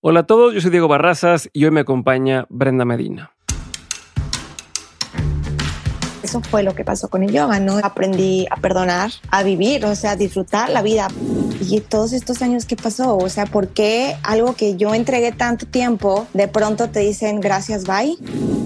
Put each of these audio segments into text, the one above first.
Hola a todos, yo soy Diego Barrazas y hoy me acompaña Brenda Medina. Eso fue lo que pasó con el yoga, ¿no? Aprendí a perdonar, a vivir, o sea, a disfrutar la vida. Y todos estos años, ¿qué pasó? O sea, ¿por qué algo que yo entregué tanto tiempo, de pronto te dicen gracias, bye?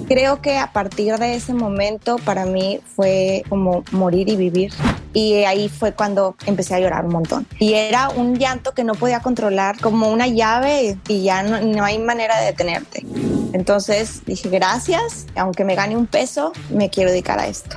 Creo que a partir de ese momento para mí fue como morir y vivir. Y ahí fue cuando empecé a llorar un montón. Y era un llanto que no podía controlar, como una llave y ya no, no hay manera de detenerte. Entonces dije, gracias, aunque me gane un peso, me quiero dedicar a esto.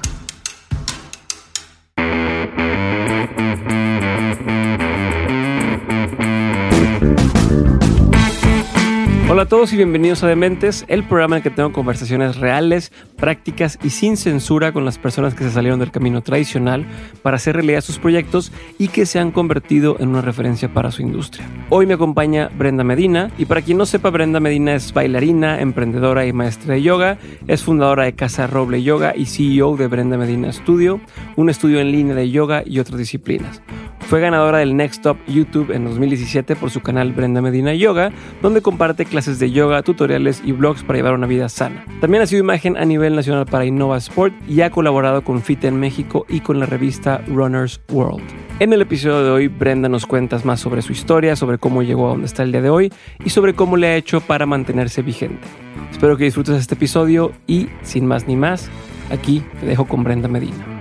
Hola a todos y bienvenidos a Dementes, el programa en el que tengo conversaciones reales, prácticas y sin censura con las personas que se salieron del camino tradicional para hacer realidad sus proyectos y que se han convertido en una referencia para su industria. Hoy me acompaña Brenda Medina y para quien no sepa, Brenda Medina es bailarina, emprendedora y maestra de yoga, es fundadora de Casa Roble Yoga y CEO de Brenda Medina Studio, un estudio en línea de yoga y otras disciplinas. Fue ganadora del Next Top YouTube en 2017 por su canal Brenda Medina Yoga, donde comparte clases de yoga, tutoriales y blogs para llevar una vida sana. También ha sido imagen a nivel nacional para Innova Sport y ha colaborado con FIT en México y con la revista Runner's World. En el episodio de hoy, Brenda nos cuentas más sobre su historia, sobre cómo llegó a donde está el día de hoy y sobre cómo le ha hecho para mantenerse vigente. Espero que disfrutes este episodio y, sin más ni más, aquí te dejo con Brenda Medina.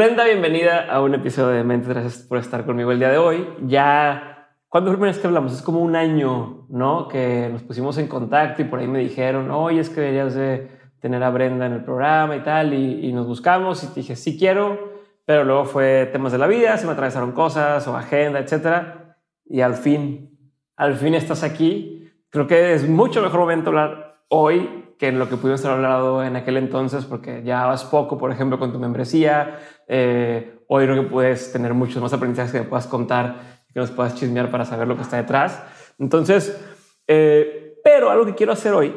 Brenda, bienvenida a un episodio de Mente. Gracias por estar conmigo el día de hoy. Ya, ¿cuándo fue la primera vez que hablamos? Es como un año, ¿no? Que nos pusimos en contacto y por ahí me dijeron, oye, es que deberías de tener a Brenda en el programa y tal. Y, nos buscamos y te dije, sí quiero, pero luego fue temas de la vida, se me atravesaron cosas o agenda, etcétera. Y al fin, al fin estás aquí. Creo que es mucho mejor momento hablar hoy que en lo que pudimos haber hablado en aquel entonces, porque ya vas poco, por ejemplo, con tu membresía. Eh, hoy creo que puedes tener muchos más aprendizajes que puedas contar, que nos puedas chismear para saber lo que está detrás. Entonces, eh, pero algo que quiero hacer hoy,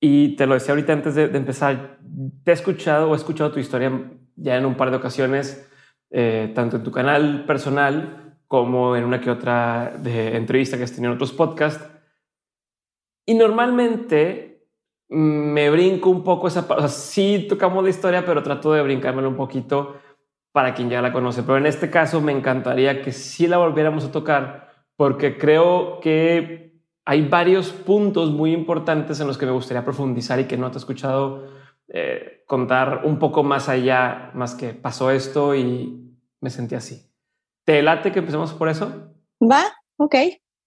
y te lo decía ahorita antes de, empezar, te he escuchado o he escuchado tu historia ya en un par de ocasiones, eh, tanto en tu canal personal como en una que otra de entrevista que has tenido en otros podcasts. Y normalmente me brinco un poco esa parte. O sea, sí tocamos la historia, pero trato de brincármelo un poquito para quien ya la conoce. Pero en este caso me encantaría que sí la volviéramos a tocar porque creo que hay varios puntos muy importantes en los que me gustaría profundizar y que no te he escuchado eh, contar un poco más allá, más que pasó esto y me sentí así. ¿Te late que empecemos por eso? Va, ok.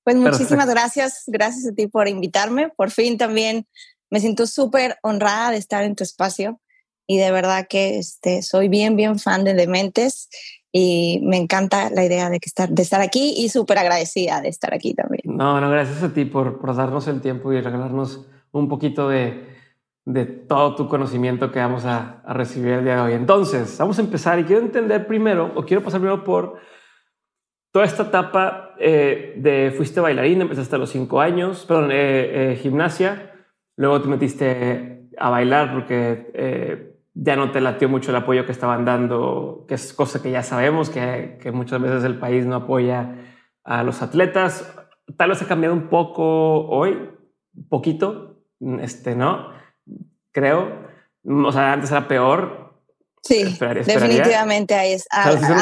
Pues muchísimas gracias, gracias a ti por invitarme. Por fin también me siento súper honrada de estar en tu espacio y de verdad que este, soy bien, bien fan de Dementes y me encanta la idea de, que estar, de estar aquí y súper agradecida de estar aquí también. No, no, gracias a ti por, por darnos el tiempo y regalarnos un poquito de, de todo tu conocimiento que vamos a, a, recibir el día de hoy. Entonces, vamos a empezar y quiero entender primero, o quiero pasar primero por toda esta etapa eh, de fuiste bailarina, empezaste a los cinco años, perdón, eh, eh, gimnasia, Luego te metiste a bailar porque eh, ya no te latió mucho el apoyo que estaban dando, que es cosa que ya sabemos, que, que muchas veces el país no apoya a los atletas. Tal vez ha cambiado un poco hoy, poquito, este, ¿no? Creo. O sea, antes era peor. Sí, definitivamente ahí es.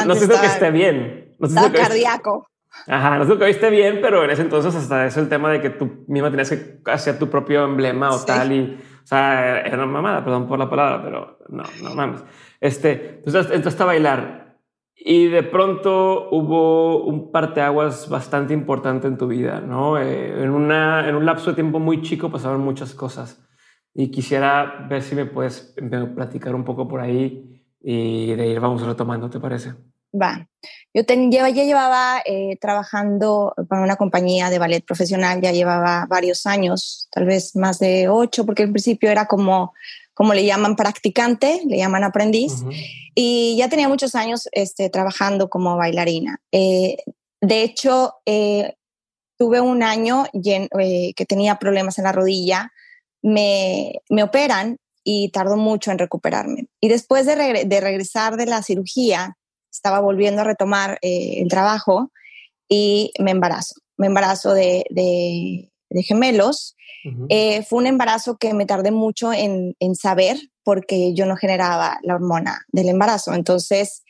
no, siento que esté bien. No estaba cardíaco. Ajá, no sé que viste bien, pero en ese entonces hasta eso el tema de que tú misma tenías que hacer tu propio emblema o tal y, o sea, era una mamada, perdón por la palabra, pero no, no mames. Este, entonces entraste a bailar y de pronto hubo un parteaguas bastante importante en tu vida, ¿no? Eh, en, una, en un lapso de tiempo muy chico pasaron muchas cosas y quisiera ver si me puedes platicar un poco por ahí y de ir vamos retomando, ¿te parece? Va. Yo ya, llevaba eh, trabajando para una compañía de ballet profesional, ya llevaba varios años, tal vez más de ocho, porque al principio era como, como le llaman practicante, le llaman aprendiz, y ya tenía muchos años este, trabajando como bailarina. Eh, de hecho, eh, tuve un año que tenía problemas en la rodilla, me, me operan y tardó mucho en recuperarme. Y después de, de regresar de la cirugía, estaba volviendo a retomar eh, el trabajo y me embarazo. Me embarazo de, de, gemelos. Eh, fue un embarazo que me tardé mucho en, en, saber porque yo no generaba la hormona del embarazo. Entonces,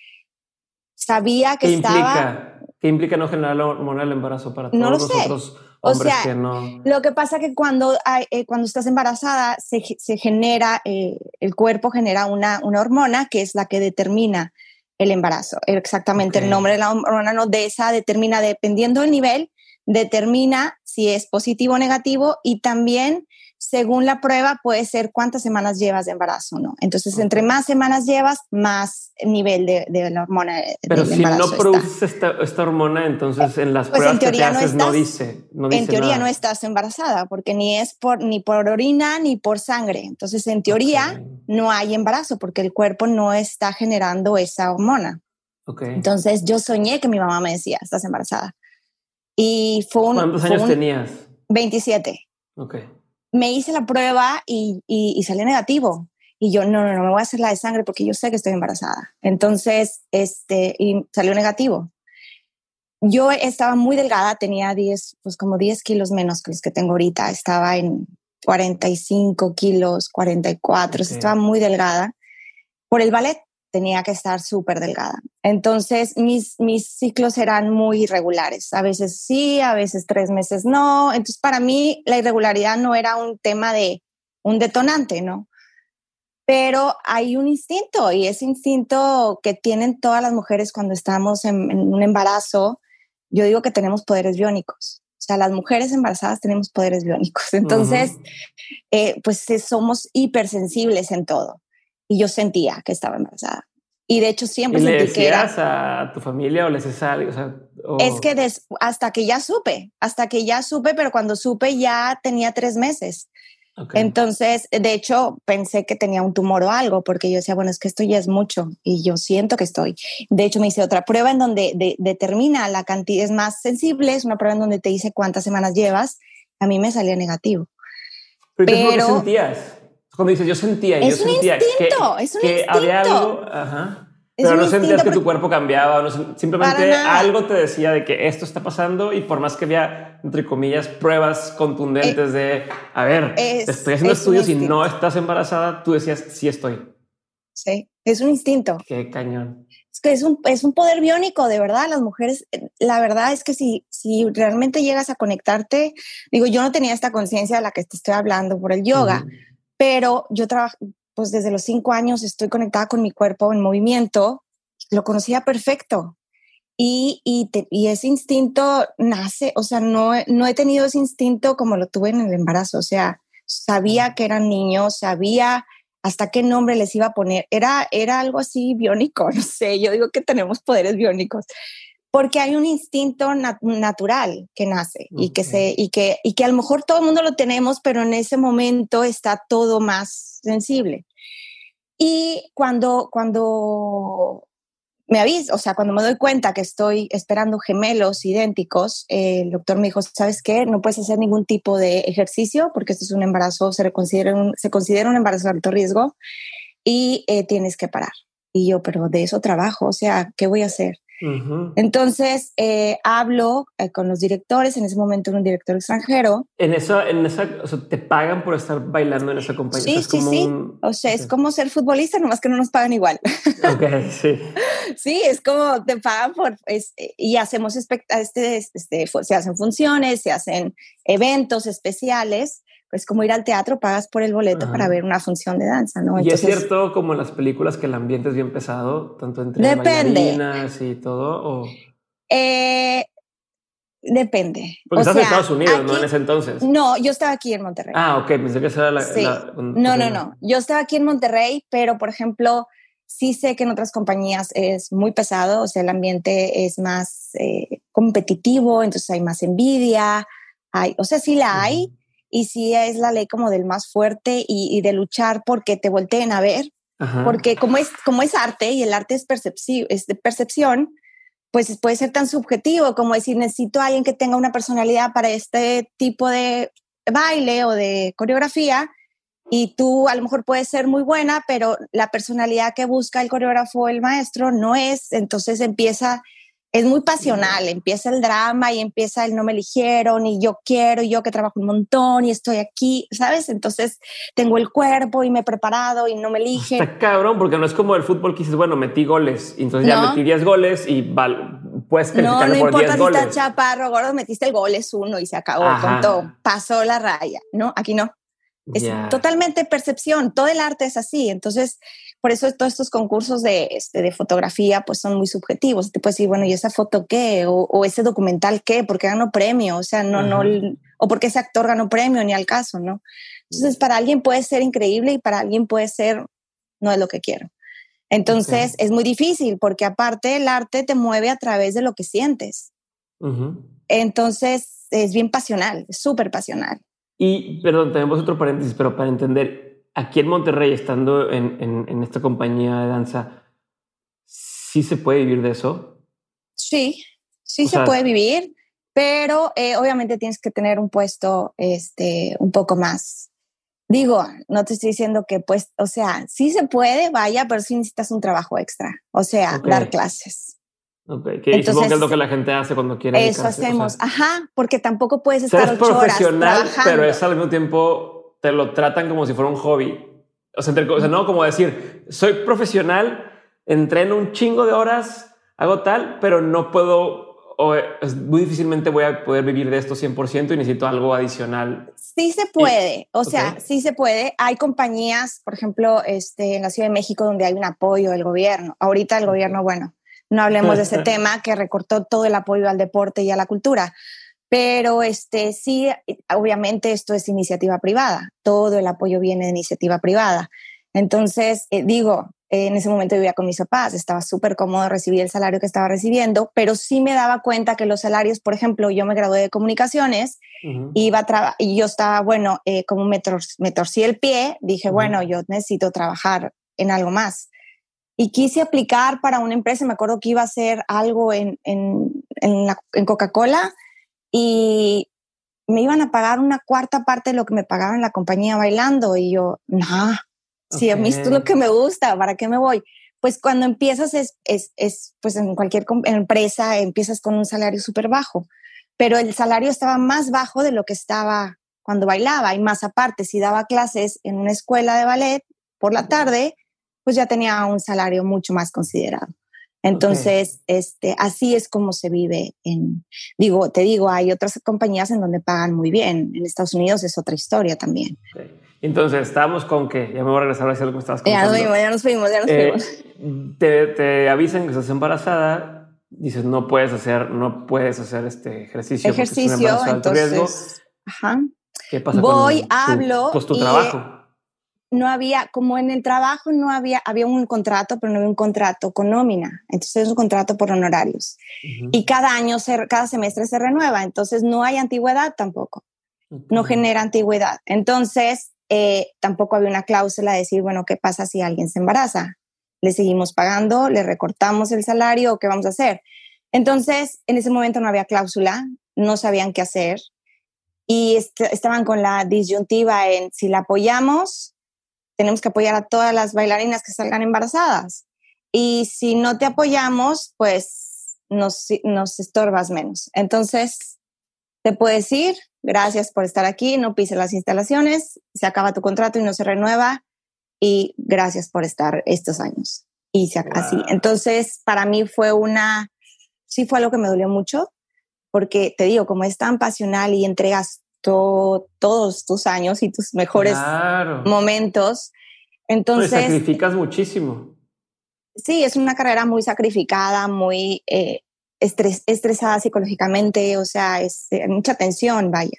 sabía que ¿Qué estaba... Implica, ¿Qué implica no generar la hormona del embarazo para todos no lo nosotros sé. o sea, que no... Lo que pasa que cuando, hay, eh, cuando estás embarazada se, se genera, eh, el cuerpo genera una, una hormona que es la que determina el embarazo. Exactamente, el nombre de la hormona no de esa determina, dependiendo del nivel, determina si es positivo o negativo y también según la prueba puede ser cuántas semanas llevas de embarazo, ¿no? Entonces, entre más semanas llevas, más nivel de, de la hormona. Pero si no produces esta, esta, hormona, entonces en las pues pruebas que te haces no, dice, no dice En teoría nada. no estás embarazada porque ni es por, ni por orina ni por sangre. Entonces, en teoría okay. no hay embarazo porque el cuerpo no está generando esa hormona. Okay. Entonces, yo soñé que mi mamá me decía, estás embarazada. Y fue un... ¿Cuántos fue años un, tenías? 27. Ok me hice la prueba y, y, y, salió negativo. Y yo, no, no, no, me voy a hacer la de sangre porque yo sé que estoy embarazada. Entonces, este, y salió negativo. Yo estaba muy delgada, tenía 10, pues como 10 kilos menos que los que tengo ahorita. Estaba en 45 kilos, 44, okay. estaba muy delgada. Por el ballet tenía que estar súper delgada. Entonces, mis, mis ciclos eran muy irregulares. A veces sí, a veces tres meses no. Entonces, para mí, la irregularidad no era un tema de un detonante, ¿no? Pero hay un instinto y ese instinto que tienen todas las mujeres cuando estamos en, en un embarazo, yo digo que tenemos poderes biónicos. O sea, las mujeres embarazadas tenemos poderes biónicos. Entonces, uh -huh. eh, pues somos hipersensibles en todo y yo sentía que estaba embarazada. Y de hecho siempre ¿Y sentí le decías que era... a tu familia o les decías algo? O sea, o... Es que des... hasta que ya supe, hasta que ya supe, pero cuando supe ya tenía tres meses. Okay. Entonces, de hecho, pensé que tenía un tumor o algo, porque yo decía, bueno, es que esto ya es mucho y yo siento que estoy. De hecho, me hice otra prueba en donde de, determina la cantidad, es más sensible, es una prueba en donde te dice cuántas semanas llevas. A mí me salía negativo. Pero, ¿qué pero... sentías? Cuando dices yo sentía, es yo un sentía instinto, que, es un que instinto. había algo, ajá, pero no sentías que tu cuerpo cambiaba, no, simplemente algo te decía de que esto está pasando y por más que había, entre comillas, pruebas contundentes eh, de, a ver, es, estoy haciendo estudios y no estás embarazada, tú decías, sí estoy. Sí, es un instinto. Qué cañón. Es que es un, es un poder biónico, de verdad, las mujeres, la verdad es que si, si realmente llegas a conectarte, digo, yo no tenía esta conciencia de la que te estoy hablando por el yoga, uh -huh pero yo trabajo, pues desde los cinco años estoy conectada con mi cuerpo en movimiento, lo conocía perfecto. Y, y, te, y, ese instinto nace, o sea, no, no he tenido ese instinto como lo tuve en el embarazo, o sea, sabía que eran niños, sabía hasta qué nombre les iba a poner, era, era algo así biónico, no sé, yo digo que tenemos poderes biónicos, porque hay un instinto nat natural que nace y, que se, y, que, y que a lo mejor todo el mundo lo tenemos, pero en ese momento está todo más sensible. Y cuando, cuando me aviso, o sea, cuando me doy cuenta que estoy esperando gemelos idénticos, eh, el doctor me dijo, ¿sabes qué? No puedes hacer ningún tipo de ejercicio porque esto es un embarazo, se considera un, se considera un embarazo de alto riesgo y eh, tienes que parar. Y yo, pero de eso trabajo, o sea, ¿qué voy a hacer? Uh -huh. Entonces eh, hablo eh, con los directores, en ese momento era un director extranjero. En eso, en esa, o sea, te pagan por estar bailando en esa compañía. Sí, o sea, sí, como sí. Un... O sea, okay. es como ser futbolista, nomás que no nos pagan igual. Ok, sí. sí, es como te pagan por es, y hacemos este, este, se hacen funciones, se hacen eventos especiales pues como ir al teatro, pagas por el boleto Ajá. para ver una función de danza, ¿no? y es cierto, como en las películas, que el ambiente es bien pesado, tanto entre depende. bailarinas y todo, o... Eh, depende. Porque o estás sea, en Estados Unidos, aquí, ¿no? En ese entonces. No, yo estaba aquí en Monterrey. Ah, ok, pensé que esa era la... Sí. la no, no, no. Yo estaba aquí en Monterrey, pero, por ejemplo, sí sé que en otras compañías es muy pesado, o sea, el ambiente es más eh, competitivo, entonces hay más envidia, hay, o sea, sí la hay, y sí es la ley como del más fuerte y, y de luchar porque te volteen a ver, Ajá. porque como es, como es arte y el arte es, es de percepción, pues puede ser tan subjetivo como decir, necesito a alguien que tenga una personalidad para este tipo de baile o de coreografía, y tú a lo mejor puedes ser muy buena, pero la personalidad que busca el coreógrafo o el maestro no es, entonces empieza es muy pasional, empieza el drama y empieza el no me eligieron y yo quiero y yo que trabajo un montón y estoy aquí, ¿sabes? Entonces tengo el cuerpo y me he preparado y no me eligen. Está cabrón, porque no es como el fútbol que dices, bueno, metí goles, entonces ya metí 10 goles y val, puedes No, no importa si estás chaparro, gordo, metiste el gol, es uno y se acabó, todo, pasó la raya, ¿no? Aquí no. Es totalmente percepción, todo el arte es así, entonces por eso todos estos concursos de, este, de fotografía pues son muy subjetivos. Te puedes decir, bueno, ¿y esa foto qué? O, ese documental qué? ¿Por qué ganó premio? O sea, no, no, o porque ese actor ganó premio, ni al caso, ¿no? Entonces, para alguien puede ser increíble y para alguien puede ser, no es lo que quiero. Entonces, es muy difícil porque aparte el arte te mueve a través de lo que sientes. Entonces, es bien pasional, súper pasional. Y, perdón, tenemos otro paréntesis, pero para entender, aquí en Monterrey, estando en, esta compañía de danza, ¿sí se puede vivir de eso? Sí, sí se puede vivir, pero eh, obviamente tienes que tener un puesto este, un poco más. Digo, no te estoy diciendo que pues, o sea, sí se puede, vaya, pero sí necesitas un trabajo extra, o sea, dar clases. Ok, que supongo que es lo que la gente hace cuando quiere. Eso hacemos, ajá, porque tampoco puedes estar ocho profesional, pero es al mismo tiempo te lo tratan como si fuera un hobby. O sea, no como decir, soy profesional, entreno un chingo de horas, hago tal, pero no puedo, o muy difícilmente voy a poder vivir de esto 100% y necesito algo adicional. Sí se puede, o sea, sí se puede. Hay compañías, por ejemplo, este, en la Ciudad de México, donde hay un apoyo del gobierno. Ahorita el gobierno, bueno, no hablemos de ese tema que recortó todo el apoyo al deporte y a la cultura pero este, sí, obviamente esto es iniciativa privada, todo el apoyo viene de iniciativa privada. Entonces, eh, digo, en ese momento vivía con mis papás, estaba súper cómodo recibir el salario que estaba recibiendo, pero sí me daba cuenta que los salarios, por ejemplo, yo me gradué de comunicaciones, iba a y yo estaba, bueno, eh, como me, me, torcí el pie, dije, bueno, yo necesito trabajar en algo más. Y quise aplicar para una empresa, me acuerdo que iba a hacer algo en, en, en, en Coca-Cola, y me iban a pagar una cuarta parte de lo que me pagaban la compañía bailando y yo, no, si a mí esto es lo que me gusta, ¿para qué me voy? Pues cuando empiezas es, es, es pues en cualquier empresa empiezas con un salario súper bajo, pero el salario estaba más bajo de lo que estaba cuando bailaba y más aparte, si daba clases en una escuela de ballet por la tarde, pues ya tenía un salario mucho más considerado. Entonces, este, así es como se vive en, digo, te digo, hay otras compañías en donde pagan muy bien. En Estados Unidos es otra historia también. Entonces, estábamos con que, ya me voy a regresar a decir lo que estabas contando. Ya nos fuimos, ya nos fuimos, ya nos eh, fuimos. Te, te, avisan que estás embarazada, dices, no puedes hacer, no puedes hacer este ejercicio. Ejercicio, entonces, ajá. ¿Qué pasa Voy, hablo. Pues tu trabajo no había, como en el trabajo no había, había un contrato, pero no había un contrato con nómina. Entonces es un contrato por honorarios. Y cada año, cada semestre se renueva. Entonces no hay antigüedad tampoco. No genera antigüedad. Entonces eh, tampoco había una cláusula de decir, bueno, ¿qué pasa si alguien se embaraza? ¿Le seguimos pagando? ¿Le recortamos el salario? ¿O qué vamos a hacer? Entonces, en ese momento no había cláusula, no sabían qué hacer y estaban con la disyuntiva en si la apoyamos tenemos que apoyar a todas las bailarinas que salgan embarazadas. Y si no te apoyamos, pues nos, nos estorbas menos. Entonces, te puedes ir, gracias por estar aquí, no pises las instalaciones, se acaba tu contrato y no se renueva, y gracias por estar estos años. Y se, así. Entonces, para mí fue una, sí fue algo que me dolió mucho, porque te digo, como es tan pasional y entregas todos tus años y tus mejores momentos. Entonces... sacrificas muchísimo. Sí, es una carrera muy sacrificada, muy eh, estresada psicológicamente, o sea, es eh, mucha tensión, vaya.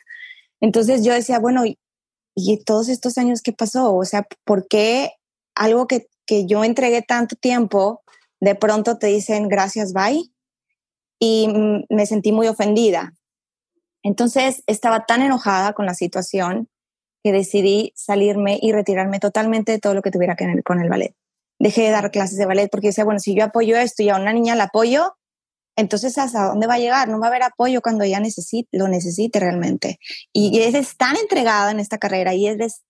Entonces yo decía, bueno, ¿y, todos estos años qué pasó? O sea, ¿por qué algo que, que yo entregué tanto tiempo, de pronto te dicen gracias, bye? Y me sentí muy ofendida. Entonces estaba tan enojada con la situación que decidí salirme y retirarme totalmente de todo lo que tuviera que ver con el ballet. Dejé de dar clases de ballet porque decía, bueno, si yo apoyo esto y a una niña la apoyo, entonces ¿hasta dónde va a llegar? No va a haber apoyo cuando ella necesite, lo necesite realmente. Y eres tan entregada en esta carrera y eres,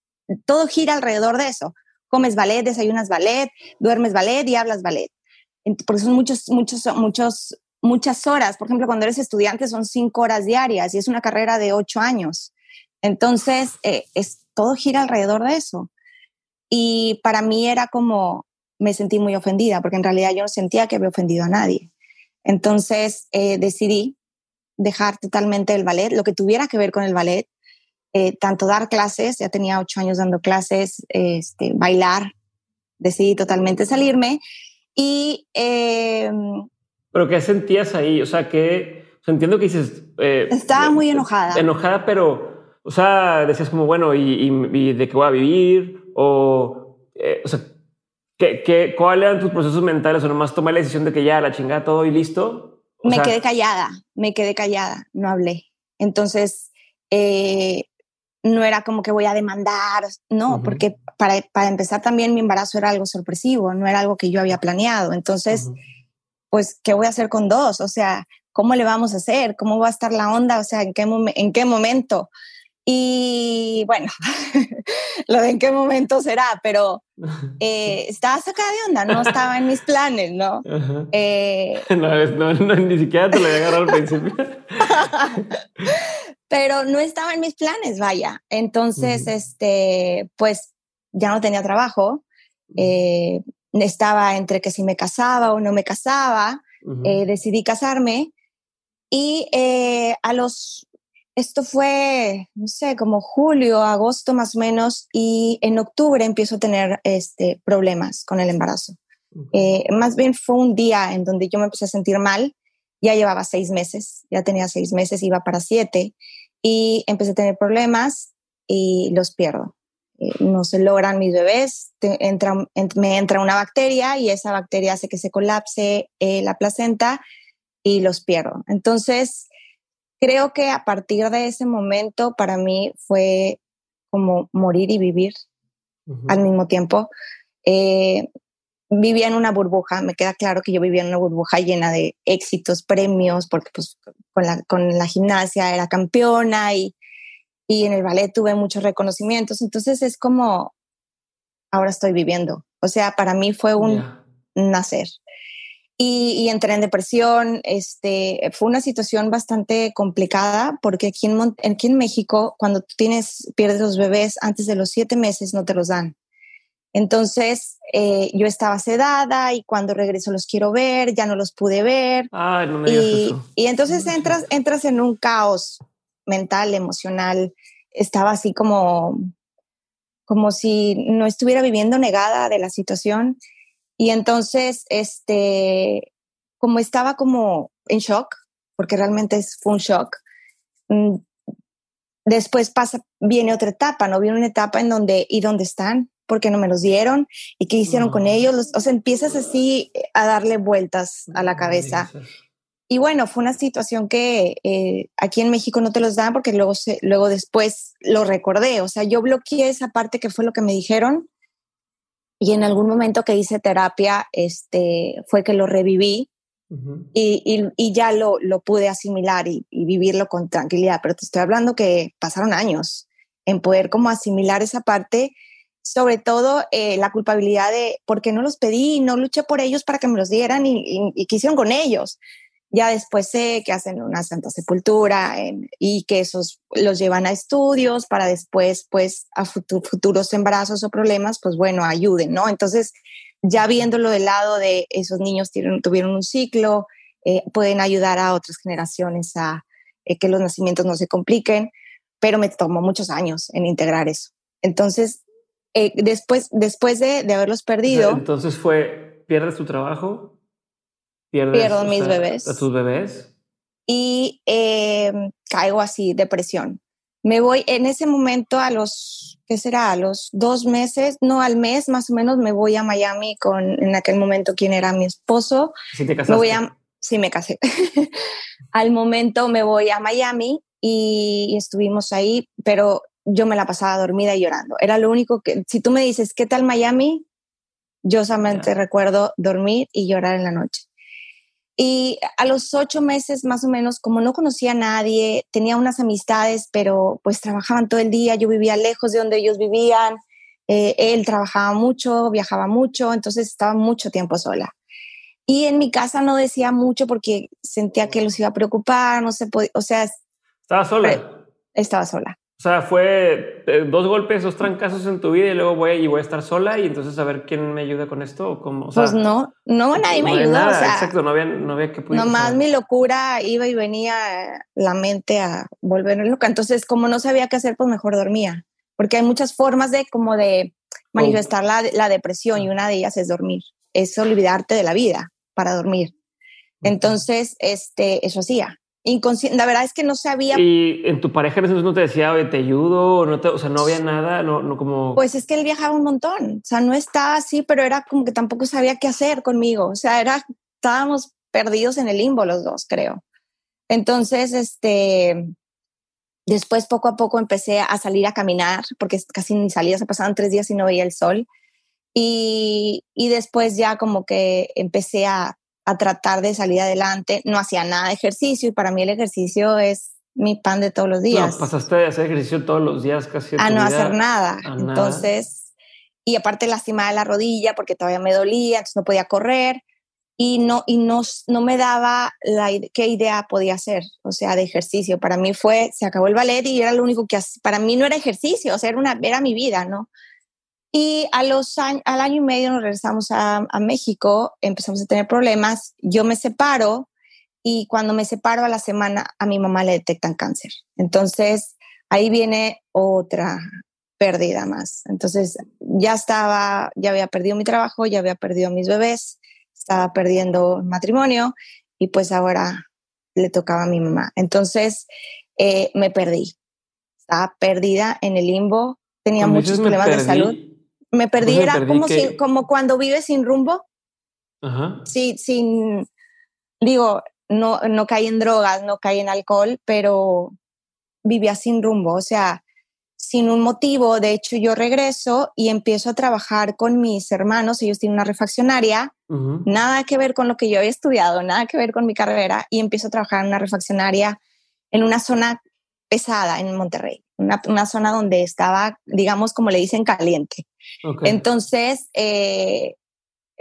todo gira alrededor de eso. Comes ballet, desayunas ballet, duermes ballet y hablas ballet. Porque son muchos, muchos, muchos muchas horas. Por ejemplo, cuando eres estudiante son cinco horas diarias y es una carrera de ocho años. Entonces, eh, es, todo gira alrededor de eso. Y para mí era como, me sentí muy ofendida, porque en realidad yo no sentía que había ofendido a nadie. Entonces, eh, decidí dejar totalmente el ballet, lo que tuviera que ver con el ballet, eh, tanto dar clases, ya tenía ocho años dando clases, este, bailar, decidí totalmente salirme y... Em, ¿Pero qué sentías ahí? O sea, que entiendo que dices... Eh, Estaba muy enojada. Enojada, pero, o sea, decías como, bueno, ¿y, de qué voy a vivir? O, o sea, ¿qué, qué, ¿cuáles eran tus procesos mentales? ¿O nomás tomé la decisión de que ya la chingada todo y listo? me quedé callada, me quedé callada, no hablé. Entonces, eh, no era como que voy a demandar, no, porque para, para, empezar también mi embarazo era algo sorpresivo, no era algo que yo había planeado. Entonces, pues, ¿qué voy a hacer con dos? O sea, ¿cómo le vamos a hacer? ¿Cómo va a estar la onda? O sea, ¿en qué, en qué momento? Y bueno, lo de en qué momento será, pero eh, estaba sacada de onda, no estaba en mis planes, ¿no? Eh, no, no, ni siquiera te lo había agarrado al principio. pero no estaba en mis planes, vaya. Entonces, este, pues ya no tenía trabajo. Eh, estaba entre que si me casaba o no me casaba. decidí casarme y a los esto fue, no sé, como julio, agosto más o menos, y en octubre empiezo a tener este, problemas con el embarazo. Eh, más bien fue un día en donde yo me empecé a sentir mal, ya llevaba seis meses, ya tenía seis meses, iba para siete, y empecé a tener problemas y los pierdo. Eh, no se logran mis bebés, entra, me entra una bacteria y esa bacteria hace que se colapse eh, la placenta y los pierdo. Entonces, creo que a partir de ese momento para mí fue como morir y vivir al mismo tiempo. Eh, vivía en una burbuja, me queda claro que yo vivía en una burbuja llena de éxitos, premios, porque pues con la, con la gimnasia era campeona y, y en el ballet tuve muchos reconocimientos, entonces es como, ahora estoy viviendo. O sea, para mí fue un nacer y, entré en depresión. Este, fue una situación bastante complicada porque aquí en, aquí en México, cuando tú tienes, pierdes los bebés antes de los siete meses, no te los dan. Entonces, eh, yo estaba sedada y cuando regreso los quiero ver, ya no los pude ver. Ay, no me y, eso. y entonces entras, entras en un caos mental, emocional. Estaba así como, como si no estuviera viviendo negada de la situación. Y entonces, este, como estaba como en shock, porque realmente fue un shock, mm, después pasa, viene otra etapa, ¿no? Viene una etapa en donde, ¿y dónde están? ¿Por qué no me los dieron? ¿Y qué hicieron con ellos? o sea, empiezas así a darle vueltas a la cabeza. Y bueno, fue una situación que eh, aquí en México no te los dan porque luego, luego después lo recordé. O sea, yo bloqueé esa parte que fue lo que me dijeron y en algún momento que hice terapia, este, fue que lo reviví y, y, ya lo, lo, pude asimilar y, vivirlo con tranquilidad. Pero te estoy hablando que pasaron años en poder como asimilar esa parte, sobre todo eh, la culpabilidad de por qué no los pedí, no luché por ellos para que me los dieran y, y qué hicieron con ellos. Ya después sé que hacen una santa sepultura y que esos los llevan a estudios para después, pues, a futuros embarazos o problemas, pues bueno, ayuden, ¿no? Entonces, ya viéndolo del lado de esos niños tuvieron, un ciclo, eh, pueden ayudar a otras generaciones a eh, que los nacimientos no se compliquen, pero me tomó muchos años en integrar eso. Entonces, eh, después, después de, de haberlos perdido... entonces fue, pierdes tu trabajo, pierdo mis bebés. A tus bebés. Y em, caigo así, depresión. Me voy en ese momento a los, ¿qué será? A los dos meses, no al mes más o menos, me voy a Miami con en aquel momento quien era mi esposo. ¿Sí te casaste? Me voy a, sí, me casé. al momento me voy a Miami y, estuvimos ahí, pero yo me la pasaba dormida y llorando. Era lo único que, si tú me dices, ¿qué tal Miami? Yo solamente recuerdo dormir y llorar en la noche. Y a los ocho meses más o menos, como no conocía a nadie, tenía unas amistades, pero pues trabajaban todo el día, yo vivía lejos de donde ellos vivían, eh, él trabajaba mucho, viajaba mucho, entonces estaba mucho tiempo sola. Y en mi casa no decía mucho porque sentía que los iba a preocupar, no se podía, o sea... Estaba sola. Estaba sola. O sea, fue eh, dos golpes, dos trancazos en tu vida y luego voy y voy a estar sola y entonces a ver quién me ayuda con esto. O cómo, pues no, no, nadie me ayudó. Nada, exacto, no había, no había que pudiera. Nomás mi locura iba y venía la mente a volver loca. Entonces, como no sabía qué hacer, pues mejor dormía. Porque hay muchas formas de como de manifestar la, la depresión y una de ellas es dormir. Es olvidarte de la vida para dormir. Entonces, este, eso hacía inconsciente. La verdad es que no sabía. ¿Y en tu pareja entonces no te decía, oye, te ayudo? No o sea, no había nada, no, no como. Pues es que él viajaba un montón. O sea, no estaba así, pero era como que tampoco sabía qué hacer conmigo. O sea, era, estábamos perdidos en el limbo los dos, creo. Entonces, este. Después, poco a poco, empecé a salir a caminar, porque casi ni salía, se pasaban tres días y no veía el sol. Y, y después ya como que empecé a a tratar de salir adelante. No hacía nada de ejercicio y para mí el ejercicio es mi pan de todos los días. No, pasaste de hacer ejercicio todos los días casi. A no hacer nada. Entonces, y aparte lastimada la rodilla porque todavía me dolía, entonces no podía correr y no, y no, no me daba la, qué idea podía hacer, o sea, de ejercicio. Para mí fue, se acabó el ballet y era lo único que. Para mí no era ejercicio, o sea, era, una, era mi vida, ¿no? Y a los al año y medio nos regresamos a, a, México, empezamos a tener problemas, yo me separo y cuando me separo a la semana a mi mamá le detectan cáncer. Entonces ahí viene otra pérdida más. Entonces ya estaba, ya había perdido mi trabajo, ya había perdido mis bebés, estaba perdiendo matrimonio y pues ahora le tocaba a mi mamá. Entonces eh, me perdí, estaba perdida en el limbo, tenía muchos problemas de salud me perdí, era como, como cuando vives sin rumbo. Ajá. Sí, sin, digo, no, no caí en drogas, no caí en alcohol, pero vivía sin rumbo, o sea, sin un motivo. De hecho, yo regreso y empiezo a trabajar con mis hermanos, ellos tienen una refaccionaria, nada que ver con lo que yo había estudiado, nada que ver con mi carrera, y empiezo a trabajar en una refaccionaria en una zona pesada en Monterrey, una, una zona donde estaba, digamos, como le dicen, caliente. Entonces, eh,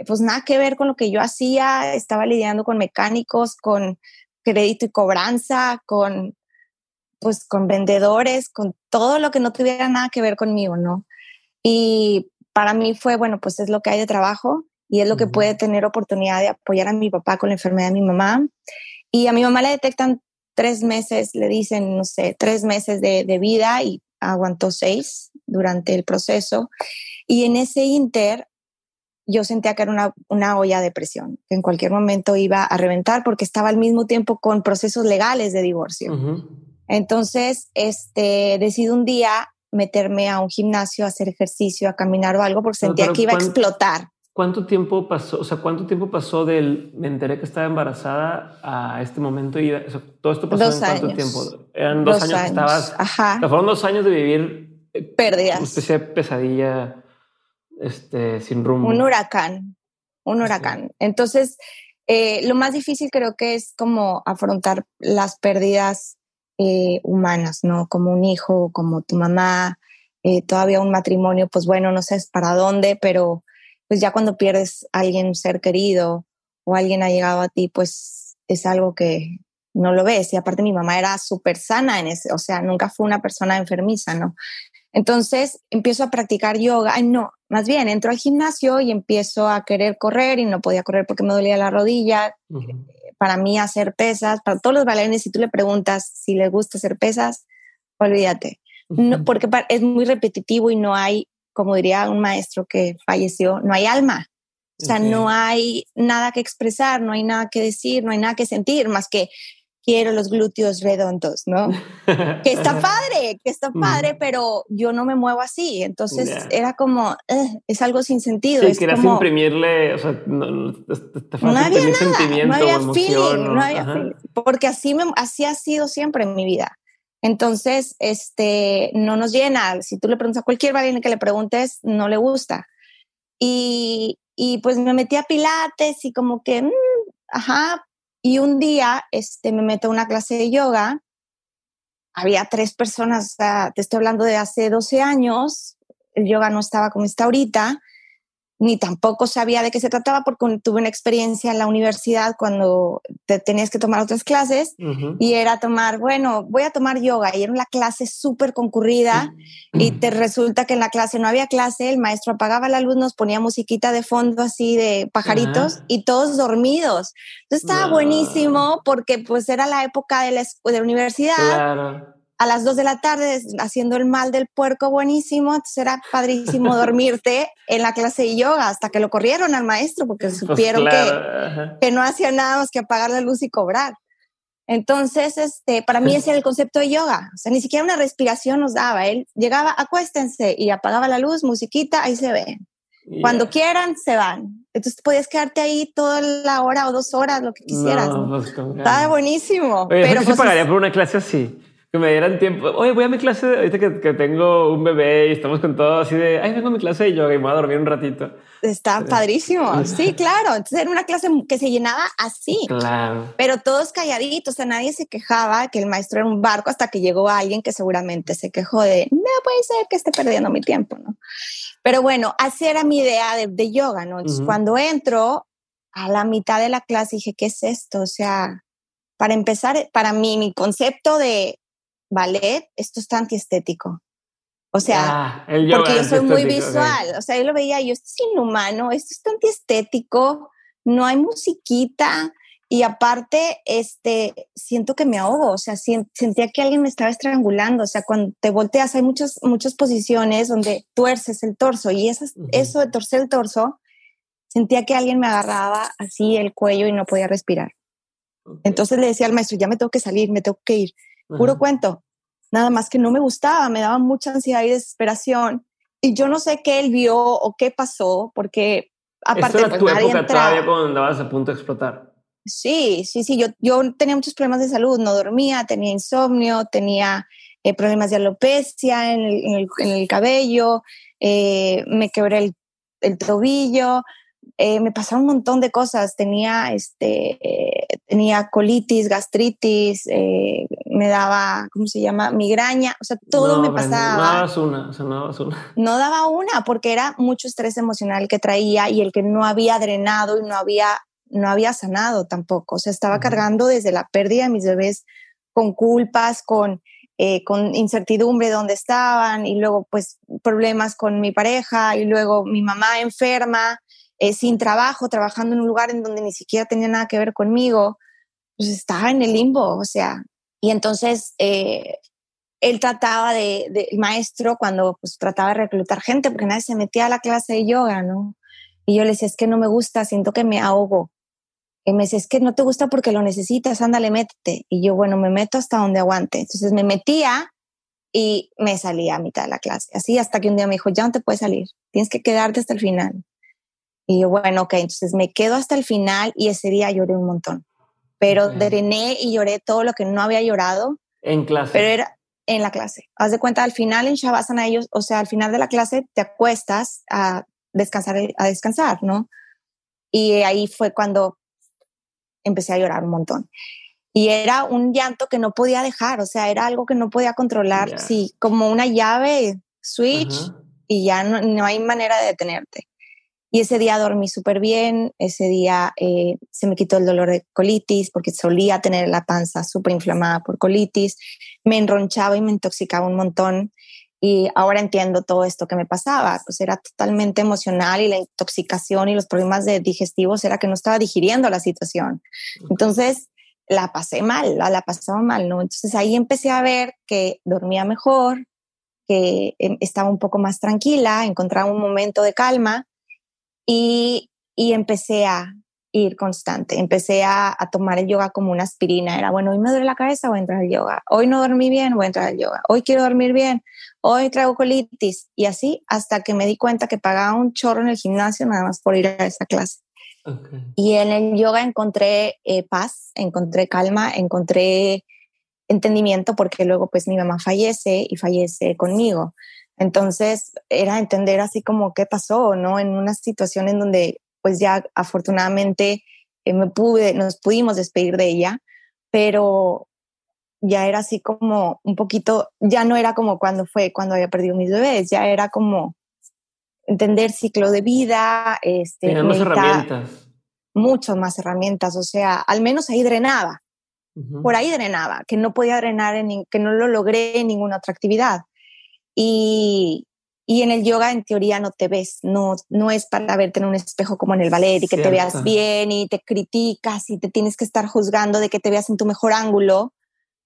pues nada que ver con lo que yo hacía, estaba lidiando con mecánicos, con crédito y cobranza, con pues con vendedores, con todo lo que no tuviera nada que ver conmigo, ¿no? Y para mí fue, bueno, pues es lo que hay de trabajo y es lo que puede tener oportunidad de apoyar a mi papá con la enfermedad de mi mamá. Y a mi mamá le detectan tres meses, le dicen, no sé, tres meses de, de vida y aguantó seis durante el proceso. Y en ese inter, yo sentía que era una, una olla de presión, que en cualquier momento iba a reventar porque estaba al mismo tiempo con procesos legales de divorcio. Entonces, este, decidí un día meterme a un gimnasio, a hacer ejercicio, a caminar o algo, porque sentía que iba a explotar. ¿Cuánto tiempo pasó? O sea, ¿cuánto tiempo pasó del me enteré que estaba embarazada a este momento? Y todo esto pasó en cuánto tiempo? Eran dos, años, que estabas. Ajá. fueron dos años de vivir. Eh, Pérdidas. Una especie de pesadilla este, sin rumbo. Un huracán, un huracán. Entonces, eh, lo más difícil creo que es como afrontar las pérdidas eh, humanas, ¿no? Como un hijo, como tu mamá, eh, todavía un matrimonio, pues bueno, no sé para dónde, pero pues ya cuando pierdes a alguien, ser querido o alguien ha llegado a ti, pues es algo que no lo ves. Y aparte mi mamá era súper sana en ese, o sea, nunca fue una persona enfermiza, ¿no? Entonces empiezo a practicar yoga. Ay, no, más bien entro al gimnasio y empiezo a querer correr y no podía correr porque me dolía la rodilla. Para mí hacer pesas, para todos los bailarines, si tú le preguntas si les gusta hacer pesas, olvídate. no, porque es muy repetitivo y no hay, como diría un maestro que falleció, no hay alma. O sea, no hay nada que expresar, no hay nada que decir, no hay nada que sentir, más que quiero los glúteos redondos, ¿no? que está padre, que está padre, pero yo no me muevo así. Entonces era como, es algo sin sentido. Sí, querías imprimirle, o sea, no, te, no había nada, no había feeling, no había feeling, porque así, me, así ha sido siempre en mi vida. Entonces, este, no nos llena. Si tú le preguntas a cualquier bailarín que le preguntes, no le gusta. Y, y pues me metí a pilates y como que, mm, ajá, y un día este, me meto a una clase de yoga. Había tres personas, te estoy hablando de hace 12 años. El yoga no estaba como está ahorita. Ni tampoco sabía de qué se trataba porque tuve una experiencia en la universidad cuando te tenías que tomar otras clases y era tomar, bueno, voy a tomar yoga y era una clase súper concurrida y te resulta que en la clase no había clase, el maestro apagaba la luz, nos ponía musiquita de fondo así de pajaritos y todos dormidos. Entonces estaba buenísimo porque pues era la época de la, de la universidad. Claro a las 2 de la tarde haciendo el mal del puerco buenísimo, entonces era padrísimo dormirte en la clase de yoga hasta que lo corrieron al maestro porque pues supieron que, que, no hacía nada más que apagar la luz y cobrar. Entonces, este, para mí ese era el concepto de yoga, o sea, ni siquiera una respiración nos daba, él llegaba, acuéstense y apagaba la luz, musiquita, ahí se ven. Cuando quieran, se van. Entonces podías quedarte ahí toda la hora o dos horas, lo que quisieras. Pues, Estaba buenísimo. Oye, pero pues, pagaría por una clase así? Que me dieran tiempo. Oye, voy a mi clase, ahorita que, que, tengo un bebé y estamos con todo así de, ay, vengo a mi clase de yoga y me voy a dormir un ratito. Está padrísimo. Sí, claro. Entonces era una clase que se llenaba así. Claro. Pero todos calladitos, o sea, nadie se quejaba que el maestro era un barco hasta que llegó alguien que seguramente se quejó de, no puede ser que esté perdiendo mi tiempo, ¿no? Pero bueno, así era mi idea de, de yoga, ¿no? Entonces, cuando entro a la mitad de la clase dije, ¿qué es esto? O sea, para empezar, para mí, mi concepto de ballet, esto está antiestético. O sea, ah, porque yo soy muy visual, o sea, yo lo veía, yo esto es inhumano, esto está antiestético, no hay musiquita y aparte, este, siento que me ahogo, o sea, sentía que alguien me estaba estrangulando, o sea, cuando te volteas hay muchas, muchas posiciones donde tuerces el torso y eso de torcer el torso, sentía que alguien me agarraba así el cuello y no podía respirar. Entonces le decía al maestro, ya me tengo que salir, me tengo que ir puro cuento. Nada más que no me gustaba, me daba mucha ansiedad y desesperación. Y yo no sé qué él vio o qué pasó, porque aparte Esto era pues, tu época todavía cuando andabas a punto de explotar. Sí, sí, sí. Yo, yo tenía muchos problemas de salud, no dormía, tenía insomnio, tenía eh, problemas de alopecia en el, en el, cabello, eh, me quebré el, el tobillo, eh, me pasaron un montón de cosas. Tenía, este, tenía colitis, gastritis, eh, me daba, ¿cómo se llama? Migraña, o sea, todo me pasaba. No dabas una, o sea, no dabas una. No daba una porque era mucho estrés emocional que traía y el que no había drenado y no había, no había sanado tampoco. O sea, estaba cargando desde la pérdida de mis bebés con culpas, con, eh, con incertidumbre de dónde estaban y luego pues problemas con mi pareja y luego mi mamá enferma eh, sin trabajo, trabajando en un lugar en donde ni siquiera tenía nada que ver conmigo, pues estaba en el limbo, o sea, y entonces eh, él trataba de, el maestro cuando pues trataba de reclutar gente, porque nadie se metía a la clase de yoga, ¿no? Y yo le decía, es que no me gusta, siento que me ahogo. Y me decía, es que no te gusta porque lo necesitas, ándale, métete. Y yo, bueno, me meto hasta donde aguante. Entonces me metía y me salía a mitad de la clase. Así hasta que un día me dijo, ya no te puedes salir, tienes que quedarte hasta el final. Y yo, bueno, ok, entonces me quedo hasta el final y ese día lloré un montón. Pero drené y lloré todo lo que no había llorado. En clase. Pero era en la clase. Haz de cuenta, al final en Shavasana ellos, o sea, al final de la clase te acuestas a descansar, a descansar, ¿no? Y ahí fue cuando empecé a llorar un montón. Y era un llanto que no podía dejar, o sea, era algo que no podía controlar, sí, como una llave, switch, y ya no, no, hay manera de detenerte. Y ese día dormí súper bien, ese día eh, se me quitó el dolor de colitis porque solía tener la panza súper inflamada por colitis, me enronchaba y me intoxicaba un montón y ahora entiendo todo esto que me pasaba, pues era totalmente emocional y la intoxicación y los problemas de digestivos era que no estaba digiriendo la situación. Entonces la pasé mal, la, la pasaba mal, ¿no? Entonces ahí empecé a ver que dormía mejor, que em, estaba un poco más tranquila, encontraba un momento de calma y, y empecé a ir constante. Empecé a, a, tomar el yoga como una aspirina. Era, bueno, hoy me duele la cabeza, voy a entrar al yoga. Hoy no dormí bien, voy a entrar al yoga. Hoy quiero dormir bien. Hoy traigo colitis. Y así hasta que me di cuenta que pagaba un chorro en el gimnasio nada más por ir a esa clase. Y en el yoga encontré eh, paz, encontré calma, encontré entendimiento porque luego pues mi mamá fallece y fallece conmigo. Entonces era entender así como qué pasó, ¿no? En una situación en donde pues ya afortunadamente eh, me pude, nos pudimos despedir de ella, pero ya era así como un poquito, ya no era como cuando fue cuando había perdido mis bebés, ya era como entender ciclo de vida, este, más herramientas. Muchas más herramientas, o sea, al menos ahí drenaba. Por ahí drenaba, que no podía drenar, en, que no lo logré en ninguna otra actividad. Y, y en el yoga, en teoría, no te ves, no, no es para verte en un espejo como en el ballet y que te veas bien y te criticas y te tienes que estar juzgando de que te veas en tu mejor ángulo,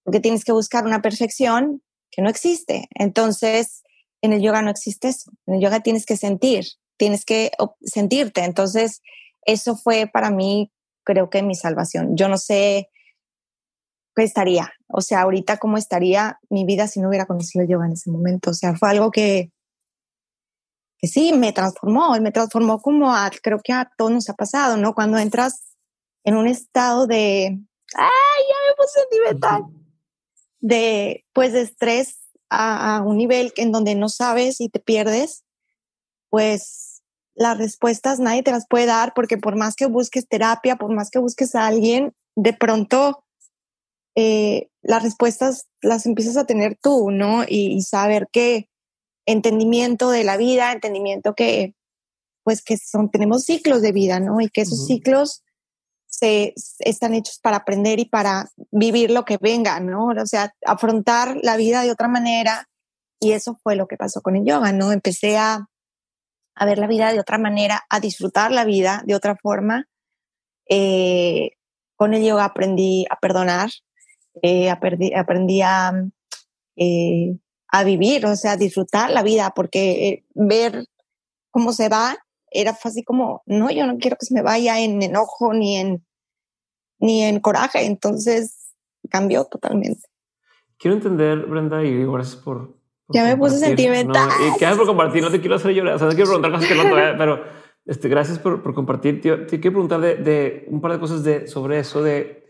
porque tienes que buscar una perfección que no existe. Entonces, en el yoga no existe eso. En el yoga tienes que sentir, tienes que sentirte. Entonces, eso fue para mí, creo que mi salvación. Yo no sé qué estaría, o sea, ahorita cómo estaría mi vida si no hubiera conocido el yoga en ese momento. O sea, fue algo que, que sí, me transformó, me transformó como a, creo que a todos nos ha pasado, ¿no? Cuando entras en un estado de, ay, ya me puse sentimental, de, pues, de estrés a, un nivel en donde no sabes y te pierdes, pues las respuestas nadie te las puede dar porque por más que busques terapia, por más que busques a alguien, de pronto eh, las respuestas las empiezas a tener tú, ¿no? Y, saber que entendimiento de la vida, entendimiento que, pues que son, tenemos ciclos de vida, ¿no? Y que esos ciclos se, están hechos para aprender y para vivir lo que venga, ¿no? O sea, afrontar la vida de otra manera. Y eso fue lo que pasó con el yoga, ¿no? Empecé a, a ver la vida de otra manera, a disfrutar la vida de otra forma. Eh, con el yoga aprendí a perdonar, eh, aprendí, aprendí a, eh, a vivir, o sea, a disfrutar la vida, porque ver cómo se va era así como, no, yo no quiero que se me vaya en enojo ni en, ni en coraje. Entonces cambió totalmente. Quiero entender, Brenda, y gracias por. ya me puse sentimental. y gracias por compartir. No te quiero hacer llorar. O sea, no quiero preguntar cosas que no te pero este, gracias por, por compartir. Tío, te quiero preguntar de, de, un par de cosas de, sobre eso. De,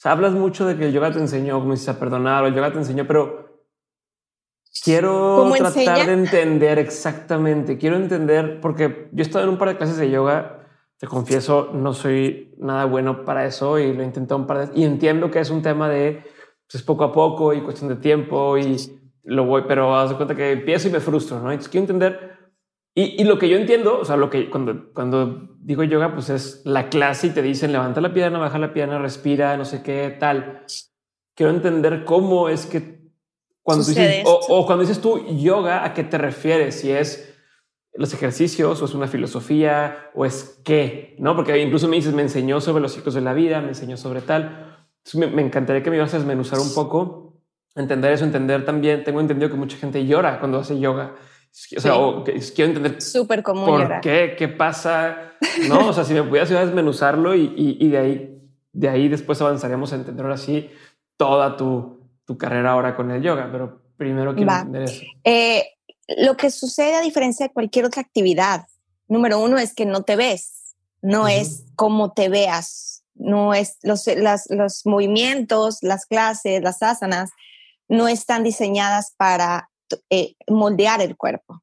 sea, hablas mucho de que el yoga te enseñó, como dices, a perdonar, o el yoga te enseñó, pero Quiero tratar de entender exactamente, quiero entender, porque yo he estado en un par de clases de yoga, te confieso, no soy nada bueno para eso y lo he intentado un par de y entiendo que es un tema de pues, poco a poco y cuestión de tiempo y lo voy, pero haz de cuenta que empiezo y me frustro, ¿no? Entonces quiero entender y, y, lo que yo entiendo, o sea, lo que cuando, cuando digo yoga, pues es la clase y te dicen levanta la pierna, baja la pierna, respira, no sé qué, tal. Quiero entender cómo es que cuando dices, o, cuando dices tú yoga, ¿a qué te refieres? Si es los ejercicios o es una filosofía o es qué, ¿no? Porque incluso me dices, me enseñó sobre los ciclos de la vida, me enseñó sobre tal. me, encantaría que me ibas a desmenuzar un poco, entender eso, entender también, tengo entendido que mucha gente llora cuando hace yoga. O sea, quiero entender súper común por qué, qué pasa, ¿no? o sea, si me pudieras desmenuzarlo y, y, y, de ahí, de ahí después avanzaríamos a entender ahora sí toda tu, tu carrera ahora con el yoga, pero primero quiero entender eso. Eh, lo que sucede a diferencia de cualquier otra actividad, número uno es que no te ves, no es cómo te veas, no es los, los movimientos, las clases, las asanas, no están diseñadas para eh, moldear el cuerpo.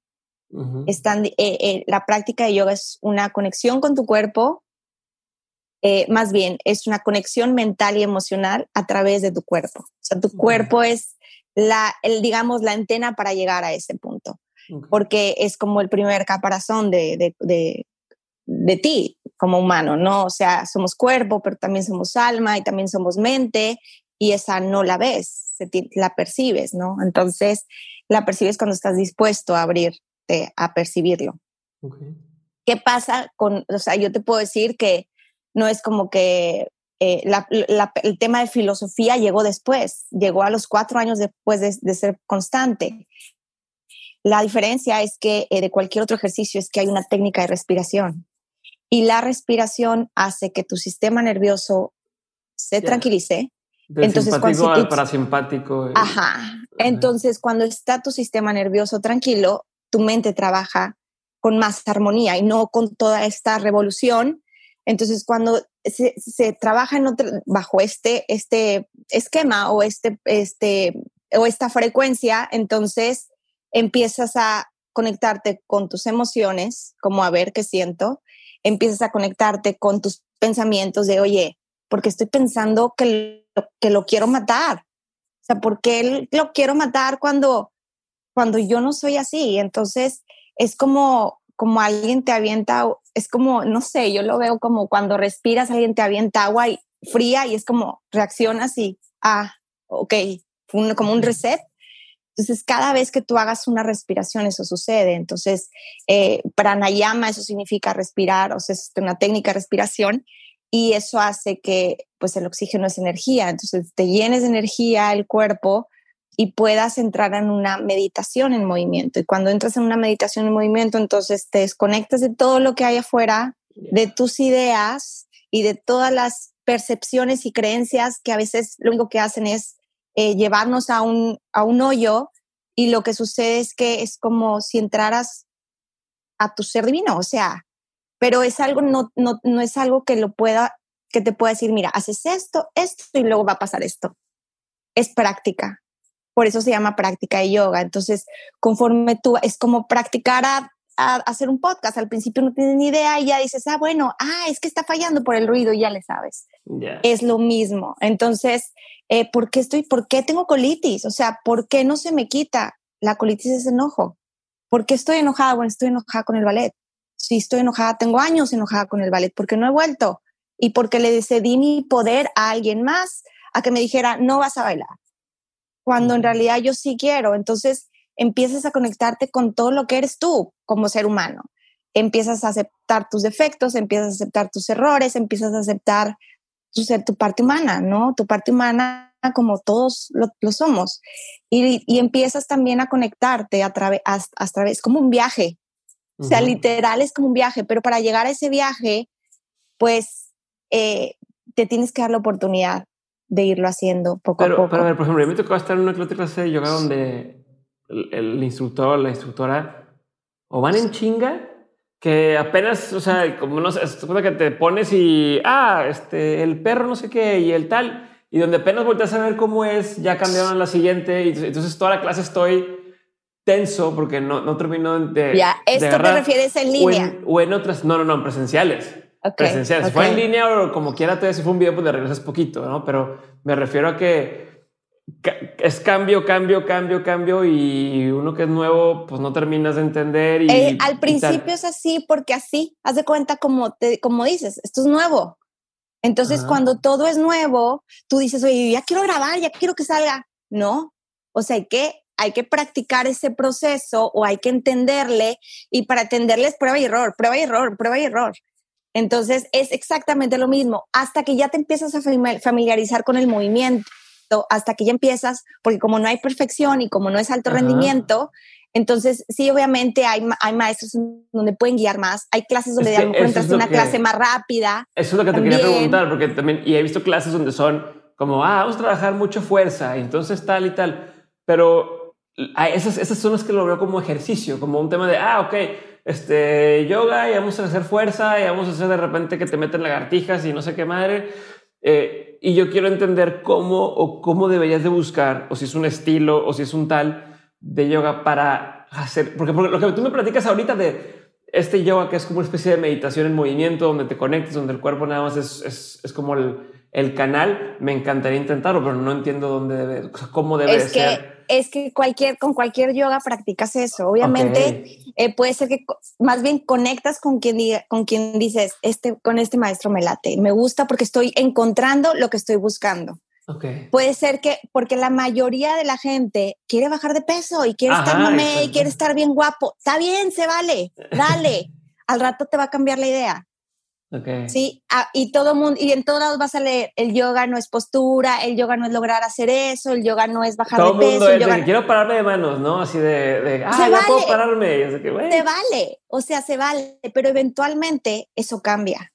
están, eh, la práctica de yoga es una conexión con tu cuerpo eh, más bien es una conexión mental y emocional a través de tu cuerpo. O sea, tu cuerpo es la, el, digamos, la antena para llegar a ese punto, porque es como el primer caparazón de, de, de, de, ti como humano, ¿no? O sea, somos cuerpo, pero también somos alma y también somos mente y esa no la ves, la percibes, ¿no? Entonces, la percibes cuando estás dispuesto a abrirte a percibirlo. ¿Qué pasa con, o sea, yo te puedo decir que no es como que eh, el tema de filosofía llegó después, llegó a los cuatro años después de, ser constante. La diferencia es que eh, de cualquier otro ejercicio es que hay una técnica de respiración y la respiración hace que tu sistema nervioso se tranquilice. entonces, simpático al parasimpático. Ajá. Entonces, cuando está tu sistema nervioso tranquilo, tu mente trabaja con más armonía y no con toda esta revolución entonces, cuando se, trabaja bajo este, este esquema o, este, este, o esta frecuencia, entonces empiezas a conectarte con tus emociones, como a ver qué siento, empiezas a conectarte con tus pensamientos de, oye, porque estoy pensando que que lo quiero matar. O sea, ¿por qué lo quiero matar cuando, cuando yo no soy así? Entonces, es como como alguien te avienta, es como, no sé, yo lo veo como cuando respiras, alguien te avienta agua y, fría y es como reaccionas y, ah, ok, como un reset. Entonces, cada vez que tú hagas una respiración, eso sucede. Entonces, eh, pranayama, eso significa respirar, o sea, es una técnica de respiración y eso hace que, pues, el oxígeno es energía. Entonces, te llenes de energía el cuerpo y puedas entrar en una meditación en movimiento. Y cuando entras en una meditación en movimiento, entonces te desconectas de todo lo que hay afuera, de tus ideas y de todas las percepciones y creencias que a veces lo único que hacen es eh, llevarnos a un, a un hoyo y lo que sucede es que es como si entraras a tu ser divino, o sea, pero es algo, no, no, no es algo que lo pueda, que te pueda decir, mira, haces esto, esto y luego va a pasar esto. Es práctica. Por eso se llama práctica de yoga. Entonces, conforme tú, es como practicar a, hacer un podcast. Al principio no tienes ni idea y ya dices, ah, bueno, ah, es que está fallando por el ruido, ya le sabes. Es lo mismo. Entonces, eh, ¿por qué estoy, por qué tengo colitis? O sea, ¿por qué no se me quita? La colitis es enojo. ¿Por qué estoy enojada? Bueno, estoy enojada con el ballet. Si estoy enojada, tengo años enojada con el ballet porque no he vuelto y porque le cedí mi poder a alguien más a que me dijera, no vas a bailar cuando en realidad yo sí quiero. Entonces empiezas a conectarte con todo lo que eres tú como ser humano. Empiezas a aceptar tus defectos, empiezas a aceptar tus errores, empiezas a aceptar tu, ser, tu parte humana, ¿no? Tu parte humana como todos lo, somos. Y, y, empiezas también a conectarte a través, a, través, como un viaje. O sea, literal es como un viaje, pero para llegar a ese viaje, pues eh, te tienes que dar la oportunidad de irlo haciendo poco a poco. Pero a ver, por ejemplo, mí me tocó estar en una clase de yoga donde el, instructor o la instructora o van en chinga que apenas, o sea, como no sé, que te pones y, ah, este, el perro no sé qué y el tal, y donde apenas volteas a ver cómo es, ya cambiaron a la siguiente, y entonces toda la clase estoy tenso porque no, no termino de... Ya, ¿esto te refieres en línea? O en, otras, no, no, no, presenciales presencial. Si fue en línea o como quiera, te si fue un video, pues le regresas poquito, ¿no? Pero me refiero a que es cambio, cambio, cambio, cambio y uno que es nuevo, pues no terminas de entender. Y, eh, al principio es así porque así, haz de cuenta como, te, como dices, esto es nuevo. Entonces, cuando todo es nuevo, tú dices, oye, ya quiero grabar, ya quiero que salga. No, o sea, hay que, hay que practicar ese proceso o hay que entenderle y para entenderle es prueba y error, prueba y error, prueba y error. Entonces es exactamente lo mismo, hasta que ya te empiezas a familiarizar con el movimiento, hasta que ya empiezas, porque como no hay perfección y como no es alto rendimiento, entonces sí, obviamente hay, hay maestros donde pueden guiar más, hay clases donde es encuentras una clase más rápida. Eso es lo que te quería preguntar, porque también, y he visto clases donde son como, ah, vamos a trabajar mucha fuerza, entonces tal y tal, pero esas, esas son las que lo veo como ejercicio, como un tema de, ah, ok, este, yoga y vamos a hacer fuerza y vamos a hacer de repente que te meten lagartijas y no sé qué madre. Eh, y yo quiero entender cómo o cómo deberías de buscar, o si es un estilo o si es un tal de yoga para hacer, porque, lo que tú me platicas ahorita de este yoga que es como una especie de meditación en movimiento, donde te conectas, donde el cuerpo nada más es, es, es como el, el, canal, me encantaría intentarlo, pero no entiendo dónde debe, cómo debe es ser es que cualquier, con cualquier yoga practicas eso. Obviamente eh, puede ser que más bien conectas con quien, diga, con quien dices, este, con este maestro me late, me gusta porque estoy encontrando lo que estoy buscando. Puede ser que, porque la mayoría de la gente quiere bajar de peso y quiere estar y quiere estar bien guapo. Está bien, se vale, dale. Al rato te va a cambiar la idea. Sí, ah, y todo mundo, y en todos lados vas a leer, el yoga no es postura, el yoga no es lograr hacer eso, el yoga no es bajar de peso. el yoga... quiero pararme de manos, ¿no? Así de, ah, ya puedo pararme. Se vale, o sea, se vale, pero eventualmente eso cambia.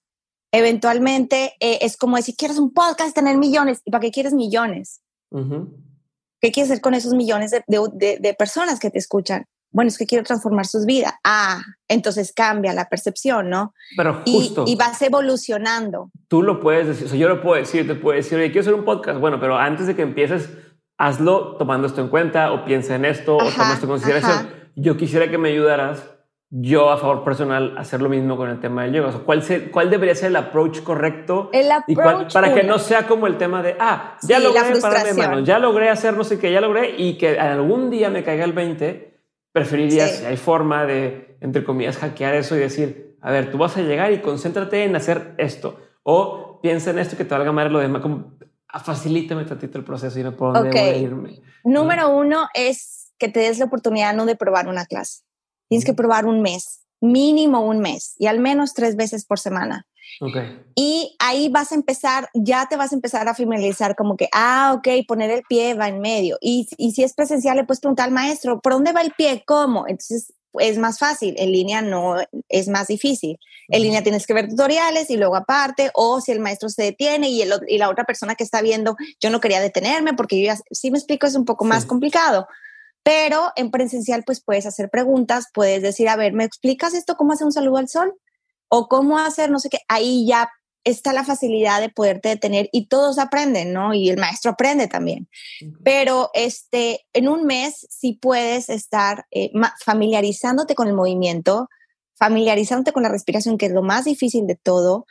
Eventualmente eh, es como decir, quieres un podcast, tener millones, ¿y para qué quieres millones? ¿Qué quieres hacer con esos millones de personas que te escuchan? Bueno, es que quiero transformar sus vidas. Ah, entonces cambia la percepción, ¿no? Pero justo. Y, vas evolucionando. Tú lo puedes decir, o sea, yo lo puedo decir, te puedo decir, oye, quiero hacer un podcast. Bueno, pero antes de que empieces, hazlo tomando esto en cuenta o piensa en esto o toma esto en consideración. Yo quisiera que me ayudaras, yo a favor personal, a hacer lo mismo con el tema del yoga. O sea, ¿cuál, ¿Cuál debería ser el approach correcto? El approach y para que no sea como el tema de, ah, ya logré pararme manos, ya logré hacer no sé qué, ya logré y que algún día me caiga el 20 preferirías, si hay forma de, entre comillas, hackear eso y decir, a ver, tú vas a llegar y concéntrate en hacer esto. O piensa en esto que te valga madre lo demás, como ah, facilítame tantito el proceso y no puedo irme. Número uno es que te des la oportunidad no de probar una clase. Tienes que probar un mes, mínimo un mes y al menos tres veces por semana. Y ahí vas a empezar, ya te vas a empezar a familiarizar como que, ah, ok, poner el pie va en medio. Y, y si es presencial, le puedes preguntar al maestro, ¿por dónde va el pie? ¿Cómo? Entonces es más fácil, en línea no es más difícil. En línea tienes que ver tutoriales y luego aparte, o si el maestro se detiene y, el, y la otra persona que está viendo, yo no quería detenerme porque yo ya, si me explico, es un poco más complicado. Pero en presencial, pues puedes hacer preguntas, puedes decir, a ver, ¿me explicas esto? ¿Cómo hacer un saludo al sol? O cómo hacer no sé qué, ahí ya está la facilidad de poderte detener y todos aprenden, ¿no? Y el maestro aprende también. Pero este, en un mes sí puedes estar eh, familiarizándote con el movimiento, familiarizándote con la respiración, que es lo más difícil de todo.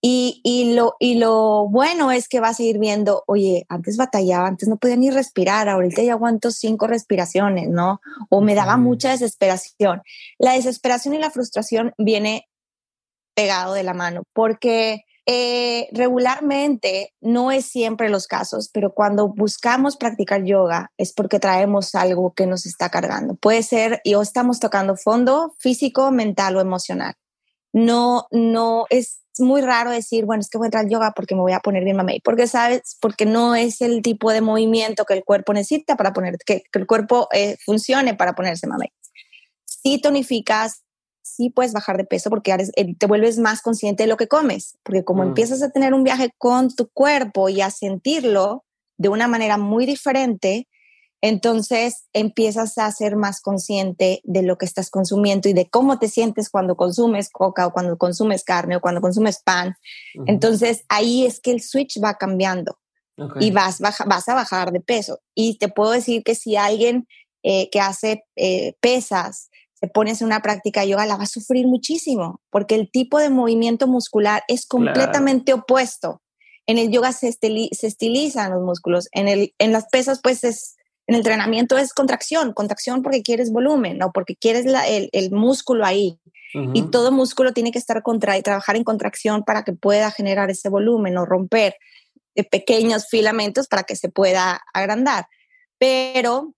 Y, y, lo, y lo bueno es que vas a ir viendo, oye, antes batallaba, antes no podía ni respirar, ahorita ya aguanto cinco respiraciones, ¿no? O me daba mucha desesperación. La desesperación y la frustración viene pegado de la mano, porque eh, regularmente no es siempre los casos, pero cuando buscamos practicar yoga es porque traemos algo que nos está cargando. Puede ser y o estamos tocando fondo físico, mental o emocional. No, no es muy raro decir, bueno, es que voy a entrar al yoga porque me voy a poner bien mamey, porque sabes, porque no es el tipo de movimiento que el cuerpo necesita para poner, que, el cuerpo eh, funcione para ponerse mamey. Si tonificas, sí puedes bajar de peso porque eh, te vuelves más consciente de lo que comes, porque como mm. empiezas a tener un viaje con tu cuerpo y a sentirlo de una manera muy diferente, entonces empiezas a ser más consciente de lo que estás consumiendo y de cómo te sientes cuando consumes coca o cuando consumes carne o cuando consumes pan. Entonces ahí es que el switch va cambiando y vas, vas a bajar de peso. Y te puedo decir que si alguien eh, que hace eh, pesas te pones en una práctica de yoga, la va a sufrir muchísimo, porque el tipo de movimiento muscular es completamente opuesto. En el yoga se, se, estilizan los músculos, en, el, en las pesas, pues es, en el entrenamiento es contracción, contracción porque quieres volumen, no porque quieres el, el, músculo ahí. Y todo músculo tiene que estar contra y trabajar en contracción para que pueda generar ese volumen o romper de pequeños filamentos para que se pueda agrandar. Pero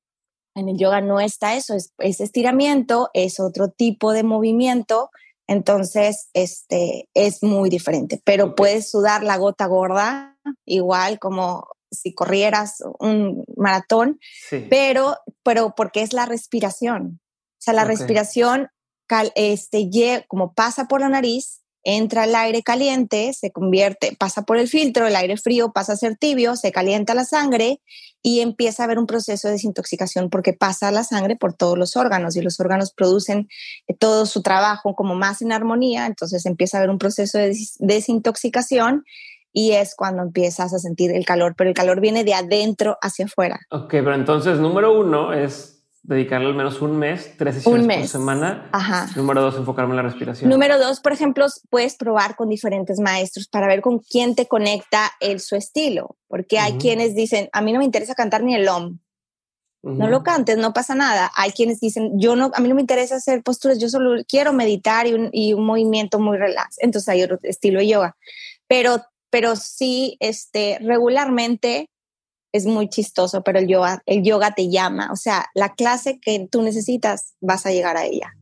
en el yoga no está eso, es, estiramiento, es otro tipo de movimiento, entonces este, es muy diferente, pero puedes sudar la gota gorda, igual como si corrieras un maratón, pero, pero porque es la respiración. O sea, la respiración este, como pasa por la nariz, entra el aire caliente, se convierte, pasa por el filtro, el aire frío pasa a ser tibio, se calienta la sangre y empieza a haber un proceso de desintoxicación porque pasa la sangre por todos los órganos y los órganos producen eh, todo su trabajo como más en armonía, entonces empieza a haber un proceso de desintoxicación y es cuando empiezas a sentir el calor, pero el calor viene de adentro hacia afuera. Ok, pero entonces número uno es dedicarle al menos un mes, tres sesiones por semana. Ajá. Número dos, enfocarme en la respiración. Número dos, por ejemplo, puedes probar con diferentes maestros para ver con quién te conecta el, su estilo, porque hay quienes dicen, a mí no me interesa cantar ni el OM. No lo cantes, no pasa nada. Hay quienes dicen, yo no, a mí no me interesa hacer posturas, yo solo quiero meditar y un, y un movimiento muy relax. Entonces hay otro estilo de yoga. Pero, pero sí, este, regularmente es muy chistoso, pero el yoga, el yoga te llama, o sea, la clase que tú necesitas, vas a llegar a ella,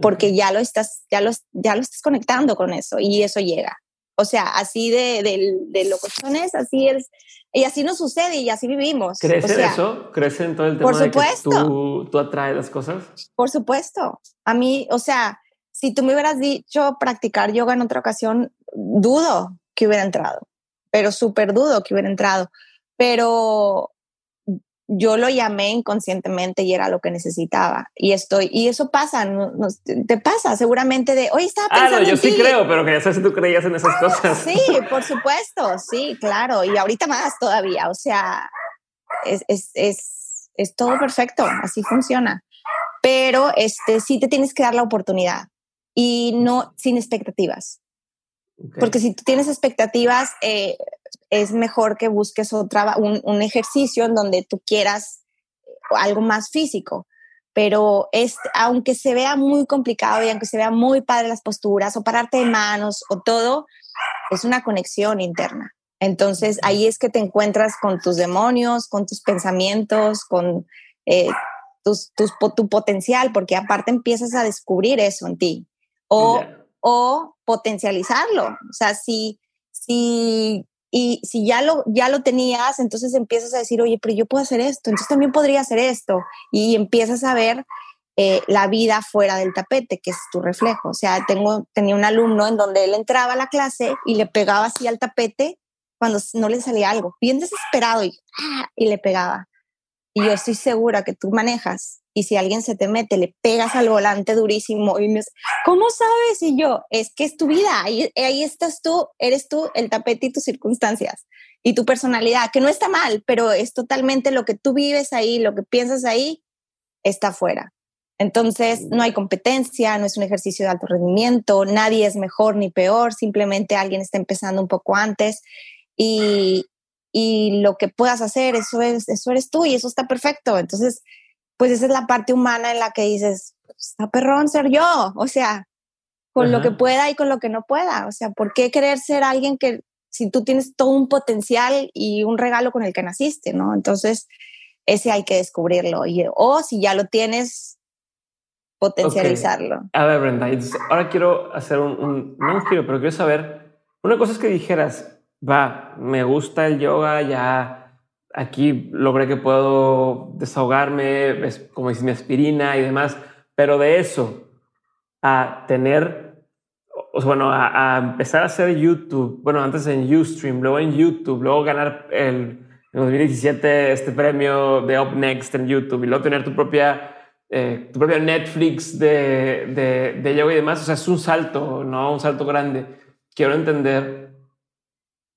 porque ya lo estás, ya lo, ya lo estás conectando con eso y eso llega. O sea, así de, de, de locochones, así es, y así nos sucede y así vivimos. ¿Crece eso? ¿Crece en todo el tema por supuesto. de que tú, tú atraes las cosas? Por supuesto. A mí, o sea, si tú me hubieras dicho practicar yoga en otra ocasión, dudo que hubiera entrado, pero súper dudo que hubiera entrado pero yo lo llamé inconscientemente y era lo que necesitaba. Y estoy, y eso pasa, te pasa seguramente de, hoy estaba pensando. Ah, no, yo sí creo, pero que ya sé si tú creías en esas cosas. Sí, por supuesto, sí, claro. Y ahorita más todavía. O sea, es, es, es, es todo perfecto, así funciona. Pero este, sí te tienes que dar la oportunidad y no sin expectativas. Porque si tú tienes expectativas, eh, es mejor que busques otra, un, ejercicio en donde tú quieras algo más físico. pero es, aunque se vea muy complicado y aunque se vea muy padre las posturas o pararte de manos o todo, es una conexión interna. Entonces ahí es que te encuentras con tus demonios, con tus pensamientos, con eh, tu potencial, porque aparte empiezas a descubrir eso en ti o, o potencializarlo. O sea, si, si, y si ya lo, ya lo tenías, entonces empiezas a decir, oye, pero yo puedo hacer esto, entonces también podría hacer esto. Y empiezas a ver eh, la vida fuera del tapete, que es tu reflejo. O sea, tengo, tenía un alumno en donde él entraba a la clase y le pegaba así al tapete cuando no le salía algo, bien desesperado y, ¡ah! y le pegaba. Y yo estoy segura que tú manejas y si alguien se te mete, le pegas al volante durísimo y me dice, ¿cómo sabes? Y yo, es que es tu vida, ahí, ahí estás tú, eres tú, el tapete y tus circunstancias y tu personalidad, que no está mal, pero es totalmente lo que tú vives ahí, lo que piensas ahí, está afuera. Entonces, no hay competencia, no es un ejercicio de alto rendimiento, nadie es mejor ni peor, simplemente alguien está empezando un poco antes y, y lo que puedas hacer, eso, es, eso eres tú y eso está perfecto. Entonces, pues esa es la parte humana en la que dices, está perrón ser yo, o sea, con lo que pueda y con lo que no pueda. O sea, ¿por qué querer ser alguien que si tú tienes todo un potencial y un regalo con el que naciste, ¿no? Entonces, ese hay que descubrirlo. Y, o si ya lo tienes, potencializarlo. A ver, Brenda, ahora quiero hacer un, un, no un giro, pero quiero saber, una cosa es que dijeras, va, me gusta el yoga, ya aquí logré que puedo desahogarme, es como dice mi aspirina y demás, pero de eso a tener, o bueno, a, empezar a hacer YouTube, bueno, antes en Ustream, luego en YouTube, luego ganar el, en 2017 este premio de Up Next en YouTube y luego tener tu propia, eh, tu propia Netflix de, de, de yoga y demás, o sea, es un salto, ¿no? Un salto grande. Quiero entender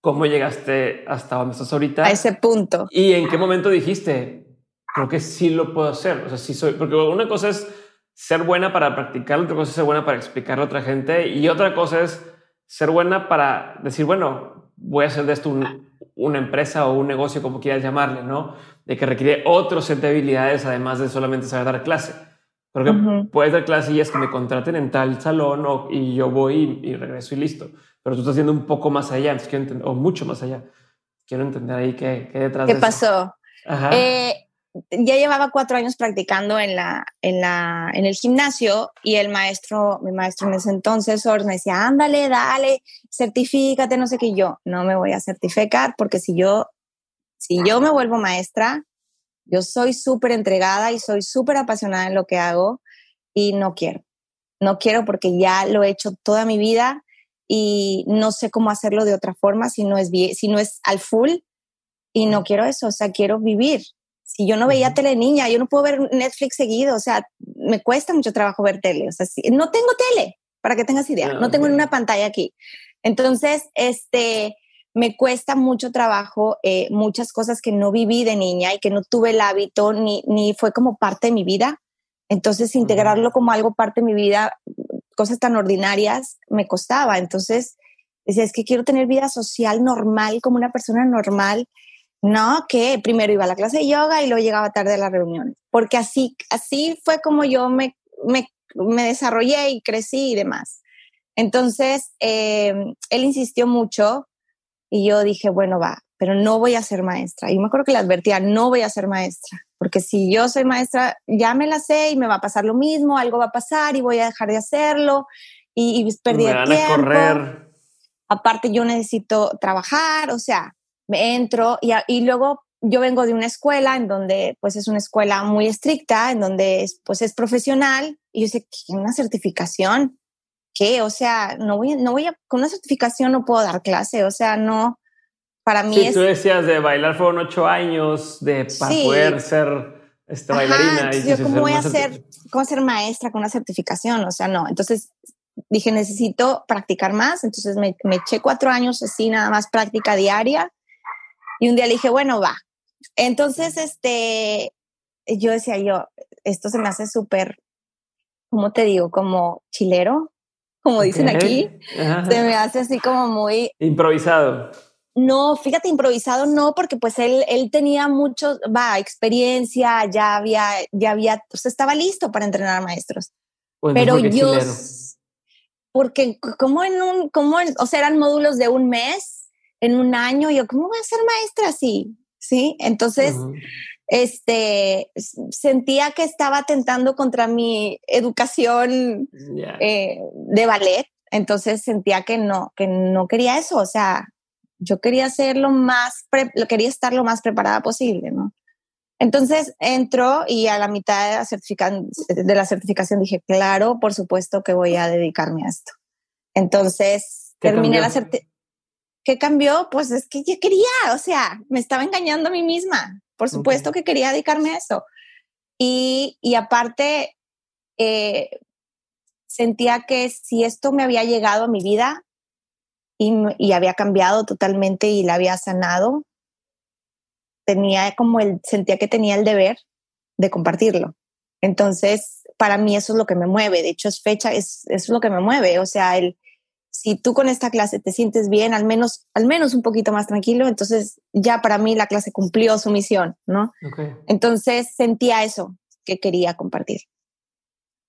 cómo llegaste hasta donde estás ahorita. A ese punto. Y en qué momento dijiste, creo que sí lo puedo hacer. O sea, sí soy, porque una cosa es ser buena para practicar, otra cosa es ser buena para explicarle a otra gente y otra cosa es ser buena para decir, bueno, voy a hacer de esto una empresa o un negocio, como quieras llamarle, ¿no? De que requiere otro set de habilidades además de solamente saber dar clase. Porque puedes dar clase y es que me contraten en tal salón o, y yo voy y regreso y listo pero tú estás haciendo un poco más allá, o mucho más allá. Quiero entender ahí qué, qué detrás ¿Qué pasó? Eh, ya llevaba cuatro años practicando en, la, en, la, en el gimnasio y el maestro, mi maestro en ese entonces, me decía, ándale, dale, certifícate, no sé qué. yo no me voy a certificar porque si yo, si yo me vuelvo maestra, yo soy súper entregada y soy súper apasionada en lo que hago y no quiero. No quiero porque ya lo he hecho toda mi vida y no sé cómo hacerlo de otra forma si no es, si no es al full y no quiero eso, o sea, quiero vivir. Si yo no veía tele niña, yo no puedo ver Netflix seguido, o sea, me cuesta mucho trabajo ver tele, o sea, no tengo tele, para que tengas idea, no tengo ni una pantalla aquí. Entonces, este, me cuesta mucho trabajo eh, muchas cosas que no viví de niña y que no tuve el hábito ni, ni fue como parte de mi vida. Entonces, integrarlo como algo parte de mi vida cosas tan ordinarias me costaba. Entonces, decía, es que quiero tener vida social normal, como una persona normal. No, que primero iba a la clase de yoga y luego llegaba tarde a las reuniones, porque así, así fue como yo me, me, me desarrollé y crecí y demás. Entonces, em, él insistió mucho y yo dije, bueno, va, pero no voy a ser maestra. Y me acuerdo que le advertía, no voy a ser maestra porque si yo soy maestra, ya me la sé y me va a pasar lo mismo, algo va a pasar y voy a dejar de hacerlo y, y perdí el tiempo. correr. Aparte, yo necesito trabajar, o sea, me entro y, y luego yo vengo de una escuela en donde pues es una escuela muy estricta, en donde es, pues es profesional y yo sé que una certificación, ¿qué? O sea, no voy, no voy a, con una certificación no puedo dar clase, o sea, no, para mí sí, tú decías de bailar fueron ocho años de para poder ser este, bailarina. y yo cómo voy a ser, cómo ser maestra con una certificación, o sea, no. Entonces dije, necesito practicar más, entonces me, me eché cuatro años así, nada más práctica diaria. Y un día le dije, bueno, va. Entonces, este, yo decía yo, esto se me hace súper, ¿cómo te digo? Como chilero, como dicen aquí. Se me hace así como muy... Improvisado No, fíjate, improvisado no, porque pues él, él tenía mucho, va, experiencia, ya había, ya había, o sea, estaba listo para entrenar maestros. Pues Pero porque yo, porque como en un, como, en- o sea, eran módulos de un mes, en un año, yo, ¿cómo voy a ser maestra así? Sí, entonces. Este, sentía que estaba atentando contra mi educación eh, de ballet, entonces sentía que no, que no quería eso, o sea, yo quería ser lo más, lo quería estar lo más preparada posible, ¿no? Entonces entró y a la mitad de la, certifica- de la certificación dije, claro, por supuesto que voy a dedicarme a esto. Entonces ¿Qué terminé cambió? la certificación. ¿Qué cambió? Pues es que yo quería, o sea, me estaba engañando a mí misma. Por supuesto que quería dedicarme a eso. Y, y aparte, eh, sentía que si esto me había llegado a mi vida y, y había cambiado totalmente y la había sanado, tenía como el, sentía que tenía el deber de compartirlo. Entonces, para mí eso es lo que me mueve. De hecho, es fecha, es, es lo que me mueve. O sea, el, si tú con esta clase te sientes bien, al menos, al menos un poquito más tranquilo, entonces ya para mí la clase cumplió su misión, ¿no? Entonces sentía eso que quería compartir.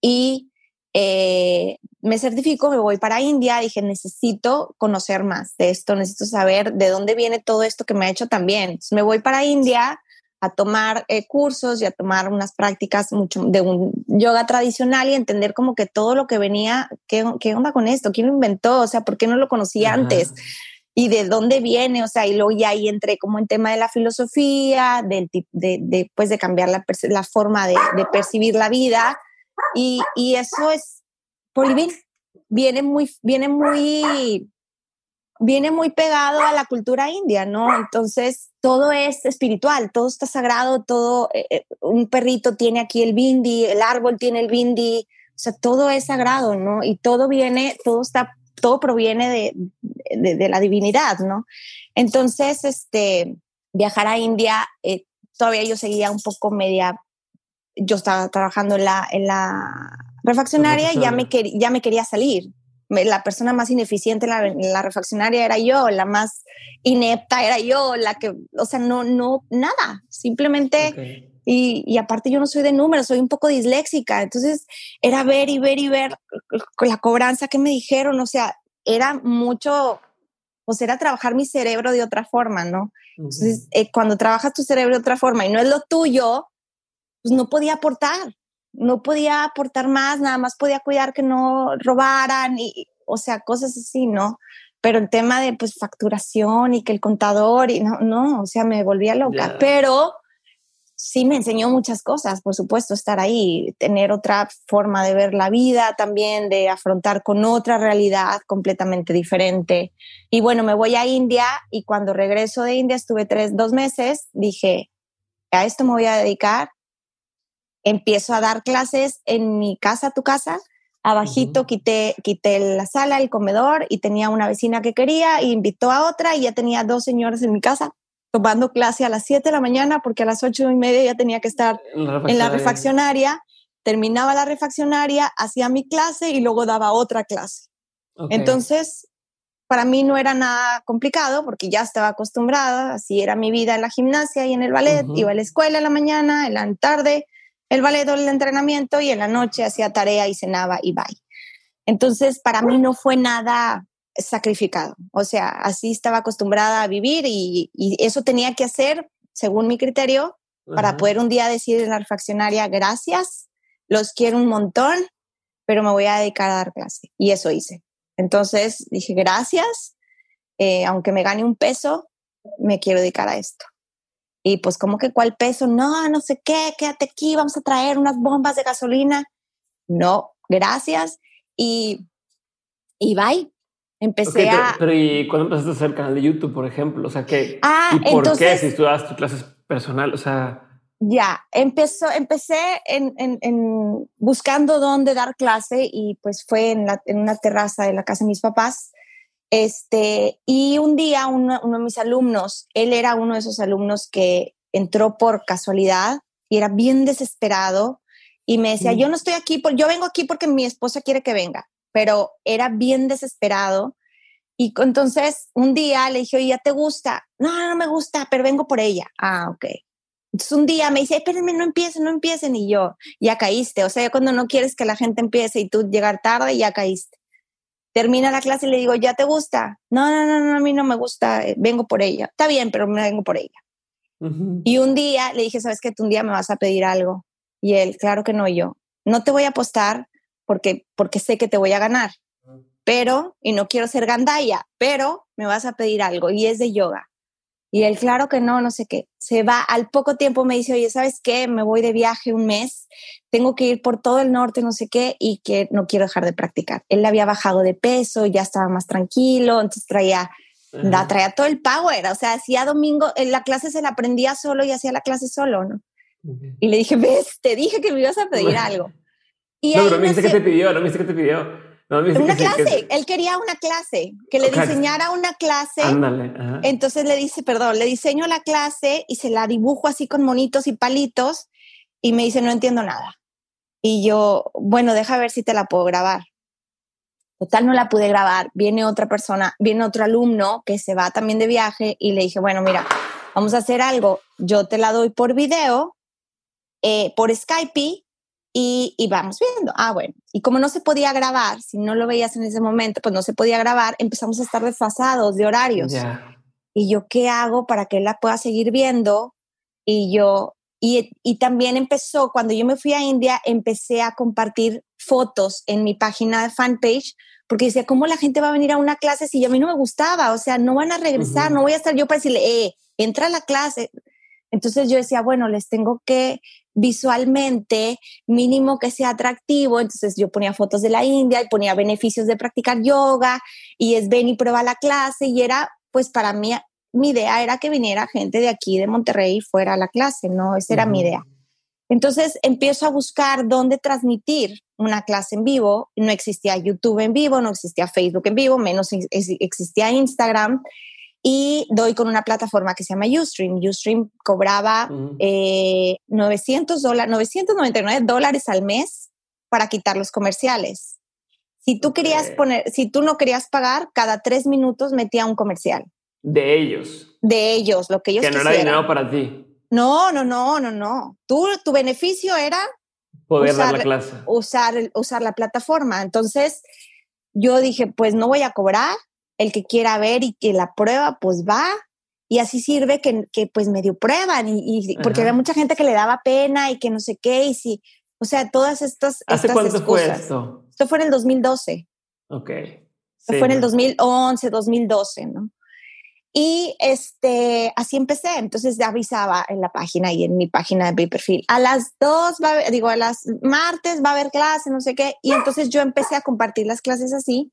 Y eh, me certifico, me voy para India, dije, necesito conocer más de esto, necesito saber de dónde viene todo esto que me ha hecho también. Entonces, me voy para India a tomar eh, cursos y a tomar unas prácticas mucho de un yoga tradicional y entender como que todo lo que venía, ¿qué, qué onda con esto? ¿Quién lo inventó? O sea, ¿por qué no lo conocía Ajá. antes? y de dónde viene, o sea, y luego ya ahí entré como en tema de la filosofía, del de, de, pues de cambiar la, la forma de, de percibir la vida, y, y eso es, Polivin, viene muy, viene muy, viene muy pegado a la cultura india, ¿no? Entonces, todo es espiritual, todo está sagrado, todo, eh, eh, un perrito tiene aquí el bindi, el árbol tiene el bindi, o sea, todo es sagrado, ¿no? Y todo viene, todo está, todo proviene de, de, de la divinidad, ¿no? Entonces, este, viajar a India, eh, todavía yo seguía un poco media, yo estaba trabajando en la, en la refaccionaria y ya me, ya me quería salir. La persona más ineficiente en la, en la refaccionaria era yo, la más inepta era yo, la que, o sea, no, no, nada, simplemente y, y aparte yo no soy de números, soy un poco disléxica, entonces era ver y ver y ver con la cobranza que me dijeron, o sea, era mucho, pues era trabajar mi cerebro de otra forma, ¿no? Entonces, eh, cuando trabajas tu cerebro de otra forma y no es lo tuyo, pues no podía aportar, no podía aportar más, nada más podía cuidar que no robaran y, o sea, cosas así, ¿no? Pero el tema de pues facturación y que el contador y no, no, o sea, me volvía loca, pero sí me enseñó muchas cosas, por supuesto, estar ahí, tener otra forma de ver la vida también, de afrontar con otra realidad completamente diferente. Y bueno, me voy a India y cuando regreso de India, estuve tres, dos meses, dije, a esto me voy a dedicar. Empiezo a dar clases en mi casa, tu casa. Abajito quité, quité la sala, el comedor y tenía una vecina que quería y invitó a otra y ya tenía dos señores en mi casa tomando clase a las 7 de la mañana porque a las ocho y media ya tenía que estar En la en la refaccionaria. Terminaba la refaccionaria, hacía mi clase y luego daba otra clase. Entonces, para mí no era nada complicado porque ya estaba acostumbrada, así era mi vida en la gimnasia y en el ballet, Ujú. iba a la escuela en la mañana, en la tarde el ballet o el entrenamiento y en la noche hacía tarea y cenaba y bye. Entonces, para mí no fue nada sacrificado, o sea, así estaba acostumbrada a vivir y, y eso tenía que hacer, según mi criterio, para poder un día decir en la refaccionaria, gracias, los quiero un montón, pero me voy a dedicar a dar clase. Y eso hice. Entonces dije, gracias, eh, aunque me gane un peso, me quiero dedicar a esto. Y pues como que cuál peso, no, no sé qué, quédate aquí, vamos a traer unas bombas de gasolina. No, gracias. Y, y bye. Empecé Ok, pero, a... pero ¿y cuándo empezaste a hacer el canal de YouTube, por ejemplo? O sea, que Ah, ¿y por qué entonces- si tú das tus clases personal? O sea, Ya, empezó, empecé en, en- en buscando dónde dar clase y pues fue en, la- en una terraza de la casa de mis papás. Este, y un día uno, uno de mis alumnos, él era uno de esos alumnos que entró por casualidad y era bien desesperado y me decía, Mm. yo no estoy aquí, por, yo vengo aquí porque mi esposa quiere que venga, pero era bien desesperado Y entonces un día le dije, oye, ¿ya te gusta? No, no me gusta, pero vengo por ella. Ah, ok. Entonces un día me dice, espérenme, no empiecen, no empiecen. Y yo, ya caíste. O sea, cuando no quieres que la gente empiece y tú llegar tarde, ya caíste. Termina la clase y le digo, ¿ya te gusta? No, no, no, no, a mí no me gusta, eh, vengo por ella. Está bien, pero me vengo por ella. Y un día le dije, ¿sabes qué? Tú un día me vas a pedir algo. Y él, claro que no, yo. No te voy a apostar porque, porque sé que te voy a ganar. Pero, y no quiero ser gandaya, pero me vas a pedir algo y es de yoga. Y él, claro que no, no sé qué. Se va, al poco tiempo me dice, oye, ¿sabes qué? Me voy de viaje un mes, tengo que ir por todo el norte, no sé qué, y que no quiero dejar de practicar. Él había bajado de peso, ya estaba más tranquilo, entonces traía, traía todo el power, o sea, hacía domingo, en la clase se la aprendía solo y hacía la clase solo, ¿no? Y le dije, ves, te dije que me ibas a pedir algo. Y no, pero me dice que te pidió, no me dice que te pidió una clase, él quería una clase, que le diseñara una clase. Ándale. Entonces le dice, perdón, le diseño la clase y se la dibujo así con monitos y palitos y me dice, no entiendo nada. Y yo, bueno, deja ver si te la puedo grabar. Total, no la pude grabar. Viene otra persona, viene otro alumno que se va también de viaje y le dije, bueno, mira, vamos a hacer algo. Yo te la doy por video, eh, por Skype y, vamos viendo, ah, bueno, y como no se podía grabar, si no lo veías en ese momento, pues no se podía grabar, empezamos a estar desfasados de horarios. Y yo, ¿qué hago para que él la pueda seguir viendo? Y yo, y, y, también empezó, cuando yo me fui a India, empecé a compartir fotos en mi página de fanpage, porque decía, ¿cómo la gente va a venir a una clase si a mí no me gustaba? O sea, no van a regresar, no voy a estar yo para decirle, eh, entra a la clase. Entonces yo decía, bueno, les tengo que visualmente, mínimo que sea atractivo. Entonces yo ponía fotos de la India y ponía beneficios de practicar yoga y es ven y prueba la clase y era, pues para mí, mi idea era que viniera gente de aquí, de Monterrey, fuera a la clase, ¿no? Esa era mi idea. Entonces empiezo a buscar dónde transmitir una clase en vivo. No existía YouTube en vivo, no existía Facebook en vivo, menos existía Instagram y doy con una plataforma que se llama Ustream. Ustream cobraba 900 eh, dólares, 999 dólares al mes para quitar los comerciales. Si tú querías poner, si tú no querías pagar, cada tres minutos metía un comercial. De ellos. De ellos, lo que ellos Que no era dinero para ti. No, no, no, no, no. Tú, tu beneficio era poder usar, dar la clase. Usar, usar la plataforma. Entonces, yo dije, pues no voy a cobrar, el que quiera ver y que la prueba, pues va. Y así sirve que, que pues medio prueban. Y, porque había mucha gente que le daba pena y que no sé qué. Y si, o sea, todas estas. ¿Hace estas cuánto fue esto? Esto fue en el 2012. Ok. Esto fue en el 2011, 2012, ¿no? Y este, así empecé. Entonces ya avisaba en la página y en mi página de mi perfil. A las dos, va a digo, a las martes va a haber clase, no sé qué. Y entonces yo empecé a compartir las clases así.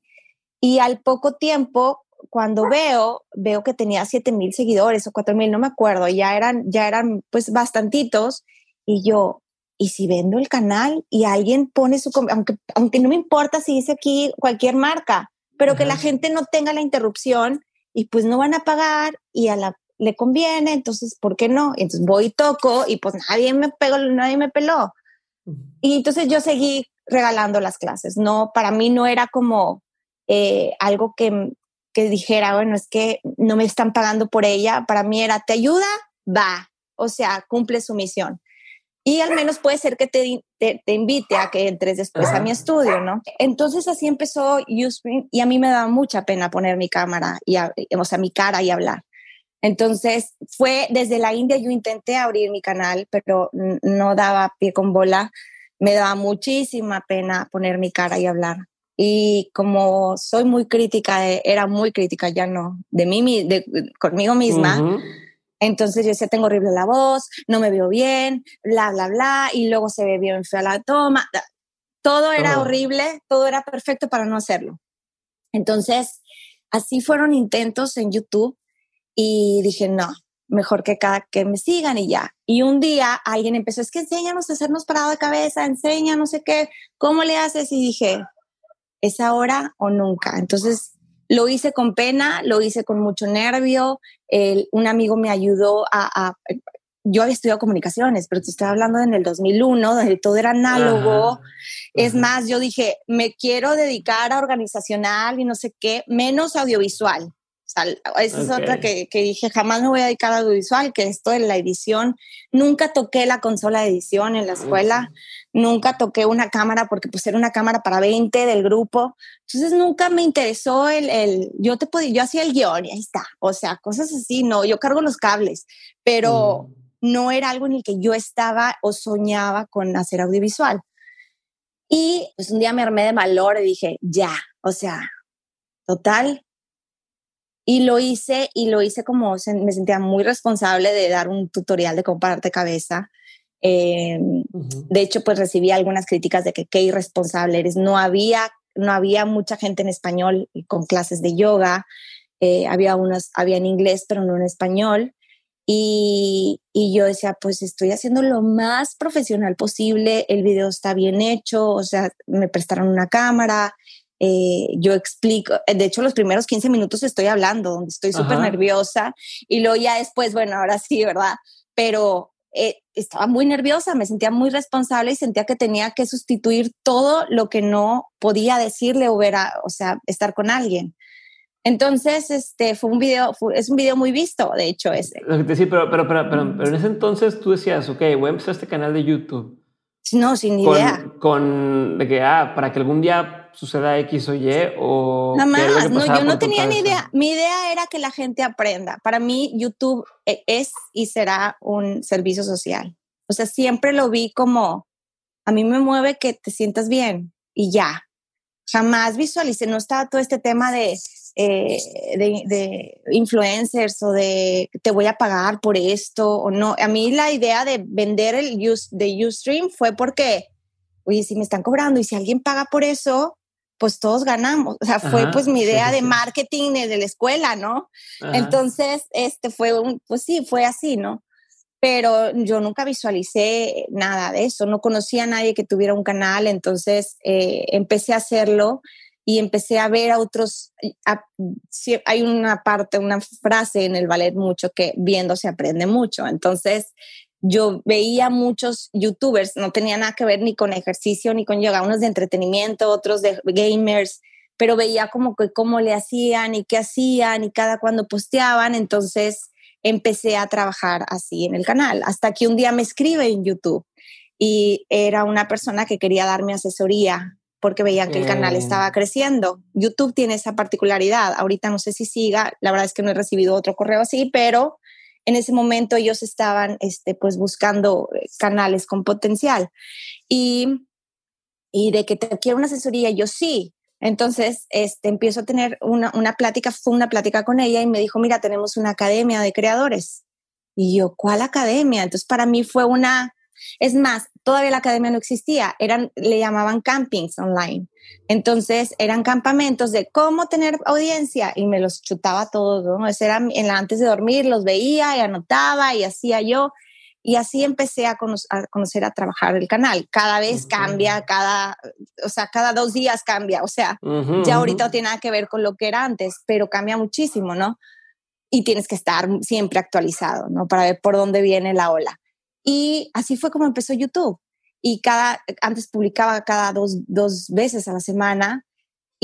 Y al poco tiempo, cuando veo, veo que tenía 7 mil seguidores o 4 mil, no me acuerdo, ya eran, ya eran pues bastantitos. Y yo, ¿y si vendo el canal y alguien pone su, aunque, aunque no me importa si dice aquí cualquier marca, pero que la gente no tenga la interrupción y pues no van a pagar y a la le conviene, entonces, ¿por qué no? entonces voy y toco y pues nadie me pegó, nadie me peló. Y entonces yo seguí regalando las clases, no, para mí no era como, eh, algo que, que dijera, bueno, es que no me están pagando por ella, para mí era, ¿te ayuda? Va, o sea, cumple su misión. Y al menos puede ser que te, te, invite a que entres después a mi estudio, ¿no? Entonces así empezó Usprint y a mí me daba mucha pena poner mi cámara, y, o sea, mi cara y hablar. Entonces fue desde la India yo intenté abrir mi canal, pero no daba pie con bola. Me daba muchísima pena poner mi cara y hablar. Y como soy muy crítica, era muy crítica, ya no, de mí, de, conmigo misma. Entonces yo decía, tengo horrible la voz, no me veo bien, bla, bla, bla, y luego se ve bien fea la toma. Todo era horrible, todo era perfecto para no hacerlo. Entonces, así fueron intentos en YouTube y dije, no, mejor que cada que me sigan y ya. Y un día alguien empezó, es que enséñanos a hacernos parado de cabeza, enseña no sé qué, ¿cómo le haces? Y dije, es ahora o nunca. Entonces, lo hice con pena, lo hice con mucho nervio. un amigo me ayudó a, yo había estudiado comunicaciones, pero te estoy hablando en el 2001, donde todo era análogo. Es más, yo dije, me quiero dedicar a organizacional y no sé qué, menos audiovisual. esa es otra que, que, dije, jamás me voy a dedicar a audiovisual, que esto de la edición. Nunca toqué la consola de edición en la escuela, nunca toqué una cámara porque pues era una cámara para 20 del grupo. Entonces nunca me interesó el, el yo te podía, yo hacía el guion y ahí está. O sea, cosas así, no, yo cargo los cables, pero no era algo en el que yo estaba o soñaba con hacer audiovisual. Y pues un día me armé de valor y dije, ya, o sea, total. Y lo hice y lo hice como me sentía muy responsable de dar un tutorial de compararte cabeza. Em, de hecho, pues recibí algunas críticas de que qué irresponsable eres. No había, no había mucha gente en español con clases de yoga. Eh, había unas, había en inglés, pero no en español. Y, yo decía, pues estoy haciendo lo más profesional posible, el video está bien hecho, o sea, me prestaron una cámara, eh, yo explico, de hecho los primeros 15 minutos estoy hablando, donde estoy súper nerviosa y luego ya después, bueno, ahora sí, ¿verdad? Pero eh, estaba muy nerviosa, me sentía muy responsable y sentía que tenía que sustituir todo lo que no podía decirle o ver, o sea, estar con alguien. Entonces, este fue un video, es un video muy visto, de hecho, ese. Sí, pero, pero, pero, pero, en ese entonces tú decías, ok, voy a empezar este canal de YouTube. No, sin idea. Con de que, ah, para que algún día suceda X o Y o... Nada más, no, yo no tenía ni idea. Mi idea era que la gente aprenda. Para mí, YouTube e, es y será un servicio social. O sea, siempre lo vi como, a mí me mueve que te sientas bien y ya. Jamás visualicé, no estaba todo este tema de eh, de, influencers o de te voy a pagar por esto o no. A mí la idea de vender el use, de Ustream fue porque, oye, si me están cobrando y si alguien paga por eso, pues todos ganamos. O sea, fue pues mi idea de marketing de la escuela, ¿no? Entonces, este fue un, pues sí, fue así, ¿no? Pero yo nunca visualicé nada de eso, no conocía a nadie que tuviera un canal, entonces eh, empecé a hacerlo y empecé a ver a otros, hay una parte, una frase en el ballet mucho que viendo se aprende mucho. Entonces yo veía muchos youtubers, no tenía nada que ver ni con ejercicio ni con yoga, unos de entretenimiento, otros de gamers, pero veía como que cómo le hacían y qué hacían y cada cuando posteaban. Entonces empecé a trabajar así en el canal, hasta que un día me escribe en YouTube y era una persona que quería darme asesoría porque veían que el canal estaba creciendo. YouTube tiene esa particularidad. Ahorita no sé si siga, la verdad es que no he recibido otro correo así, pero en ese momento ellos estaban este, pues buscando eh, canales con potencial. Y, y de que te quiero una asesoría, yo sí. Entonces, este, empiezo a tener una, una plática, fue una plática con ella y me dijo, mira, tenemos una academia de creadores. Y yo, ¿cuál academia? Entonces, para mí fue una, es más, todavía la academia no existía, eran, le llamaban campings online. Entonces eran campamentos de cómo tener audiencia y me los chutaba todos, ¿no? Era en la, antes de dormir, los veía y anotaba y hacía yo. Y así empecé a, conocer, a trabajar el canal. Cada vez cambia, cada, o sea, cada dos días cambia. O sea, ya ahorita no tiene nada que ver con lo que era antes, pero cambia muchísimo, ¿no? Y tienes que estar siempre actualizado, ¿no? Para ver por dónde viene la ola. Y así fue como empezó YouTube. Y cada, antes publicaba cada dos, dos veces a la semana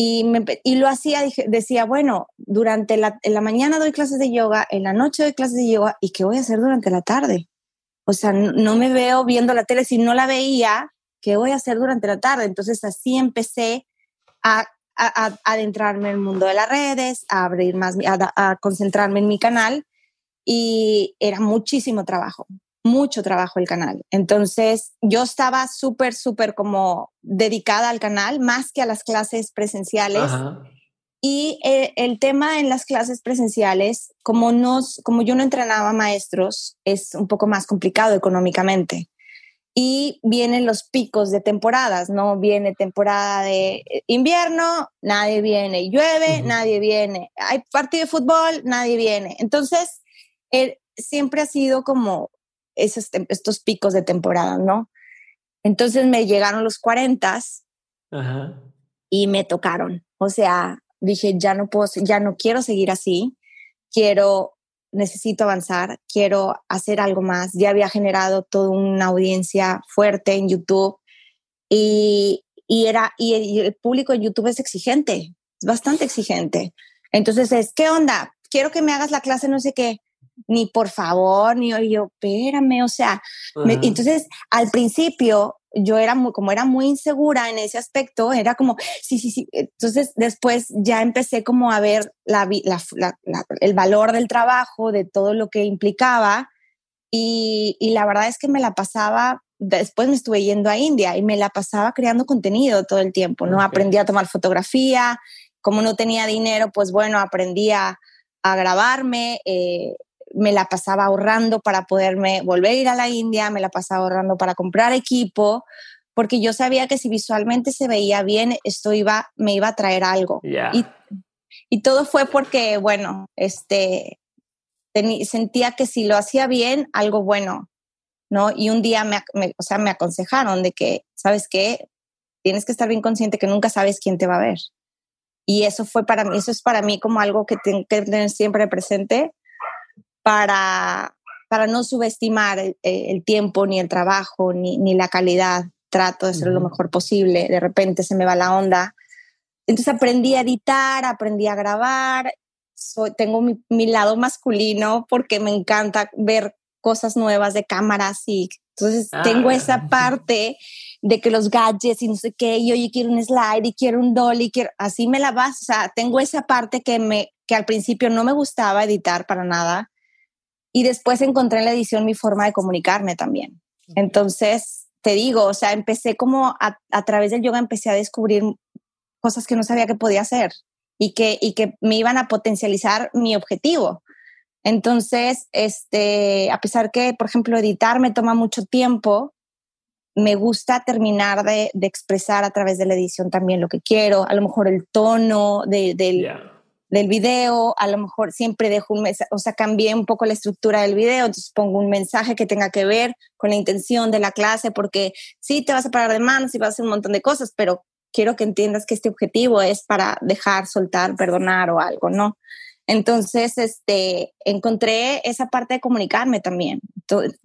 y, me, y lo hacía, decía, bueno, durante la, en la mañana doy clases de yoga, en la noche doy clases de yoga, ¿y qué voy a hacer durante la tarde? O sea, no, me veo viendo la tele, si no la veía, ¿qué voy a hacer durante la tarde? Entonces así empecé a, a, adentrarme en el mundo de las redes, a abrir más, a concentrarme en mi canal y era muchísimo trabajo, mucho trabajo el canal. Entonces yo estaba súper, súper como dedicada al canal, más que a las clases presenciales. Y eh, el tema en las clases presenciales, como, nos, como yo no entrenaba maestros, es un poco más complicado económicamente. Y vienen los picos de temporadas, ¿no? Viene temporada de invierno, nadie viene, llueve, nadie viene, hay partido de fútbol, nadie viene. Entonces, eh, siempre ha sido como esos, estos picos de temporada, ¿no? Entonces me llegaron los 40 y me tocaron. O sea, dije, ya no puedo, ya no quiero seguir así. Quiero necesito avanzar, quiero hacer algo más. Ya había generado toda una audiencia fuerte en YouTube y, y era, y el público en YouTube es exigente, es bastante exigente. Entonces es, ¿qué onda? Quiero que me hagas la clase, no sé qué ni por favor, ni yo, espérame, o sea, entonces al principio yo era muy, como era muy insegura en ese aspecto, era como, sí, sí, sí, entonces después ya empecé como a ver la, el valor del trabajo, de todo lo que implicaba y, y la verdad es que me la pasaba después me estuve yendo a India y me la pasaba creando contenido todo el tiempo, ¿no? Aprendí a tomar fotografía, como no tenía dinero, pues bueno, aprendí a, a grabarme, eh, me la pasaba ahorrando para poderme volver a ir a la India, me la pasaba ahorrando para comprar equipo, porque yo sabía que si visualmente se veía bien, esto iba, me iba a traer algo. Y, y, todo fue porque, bueno, este, sentía que si lo hacía bien, algo bueno, ¿no? Y un día me, o sea, me aconsejaron de que, ¿sabes qué? Tienes que estar bien consciente que nunca sabes quién te va a ver. Y eso fue para mí, eso es para mí como algo que tengo que tener siempre presente para, para no subestimar el, tiempo, ni el trabajo, ni, ni, la calidad. Trato de ser lo mejor posible. De repente se me va la onda. Entonces aprendí a editar, aprendí a grabar. Soy, tengo mi, mi, lado masculino porque me encanta ver cosas nuevas de cámaras y entonces tengo esa ah. parte de que los gadgets y no sé qué, y oye, quiero un slide y quiero un dolly, quiero, así me la vas, o sea, tengo esa parte que me, que al principio no me gustaba editar para nada, y después encontré en la edición mi forma de comunicarme también. Entonces, te digo, o sea, empecé como a, a, través del yoga, empecé a descubrir cosas que no sabía que podía hacer y que, y que me iban a potencializar mi objetivo. Entonces, este, a pesar que, por ejemplo, editar me toma mucho tiempo, me gusta terminar de, de expresar a través de la edición también lo que quiero, a lo mejor el tono de, del, del video, a lo mejor siempre dejo un mensaje, o sea, cambié un poco la estructura del video, entonces pongo un mensaje que tenga que ver con la intención de la clase, porque sí, te vas a parar de manos y vas a hacer un montón de cosas, pero quiero que entiendas que este objetivo es para dejar, soltar, perdonar o algo, ¿no? Entonces, este, encontré esa parte de comunicarme también.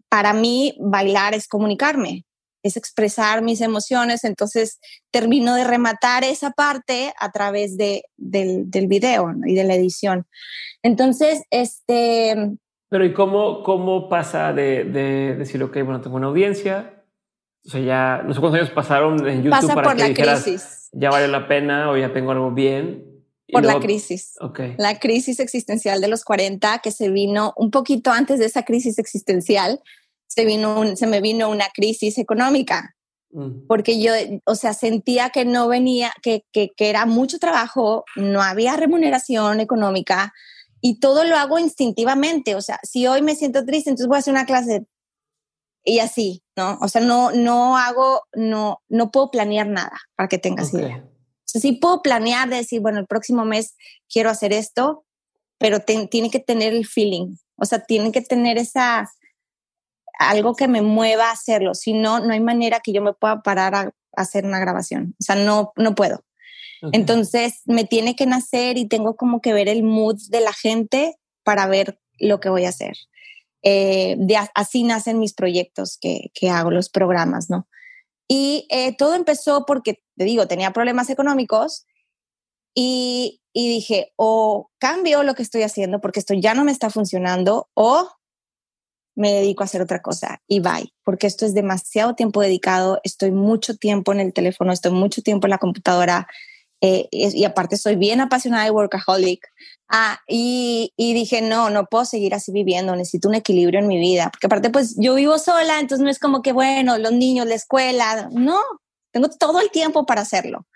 para mí, bailar es comunicarme es expresar mis emociones, entonces termino de rematar esa parte a través de, del, del video y de la edición. Entonces, este... Pero ¿y cómo, cómo pasa de, de decir, ok, bueno, tengo una audiencia, o sea, ya no sé cuántos años pasaron en YouTube para que dijeras, ya vale la pena o ya tengo algo bien. Por la crisis. Okay. La crisis existencial de los 40 que se vino un poquito antes de esa crisis existencial se, vino se me vino una crisis económica, mm. porque yo, o sea, sentía que no venía, que, que, que era mucho trabajo, no había remuneración económica y todo lo hago instintivamente, o sea, si hoy me siento triste, entonces voy a hacer una clase y así, ¿no? O sea, no, no hago, no, no puedo planear nada para que tengas idea. O sea, sí puedo planear de decir, bueno, el próximo mes quiero hacer esto, pero tiene que tener el feeling, o sea, tiene que tener esa, algo que me mueva a hacerlo. Si no, no hay manera que yo me pueda parar a, hacer una grabación. O sea, no, no puedo. Entonces, me tiene que nacer y tengo como que ver el mood de la gente para ver lo que voy a hacer. Eh, así nacen mis proyectos que, que, hago, los programas, ¿no? Y eh, todo empezó porque, te digo, tenía problemas económicos y, y dije, o cambio lo que estoy haciendo porque esto ya no me está funcionando, o me dedico a hacer otra cosa y bye, porque esto es demasiado tiempo dedicado, estoy mucho tiempo en el teléfono, estoy mucho tiempo en la computadora eh, y, aparte soy bien apasionada de workaholic. Ah, y, y, dije, no, no puedo seguir así viviendo, necesito un equilibrio en mi vida, porque aparte pues yo vivo sola, entonces no es como que, bueno, los niños, la escuela, no, tengo todo el tiempo para hacerlo.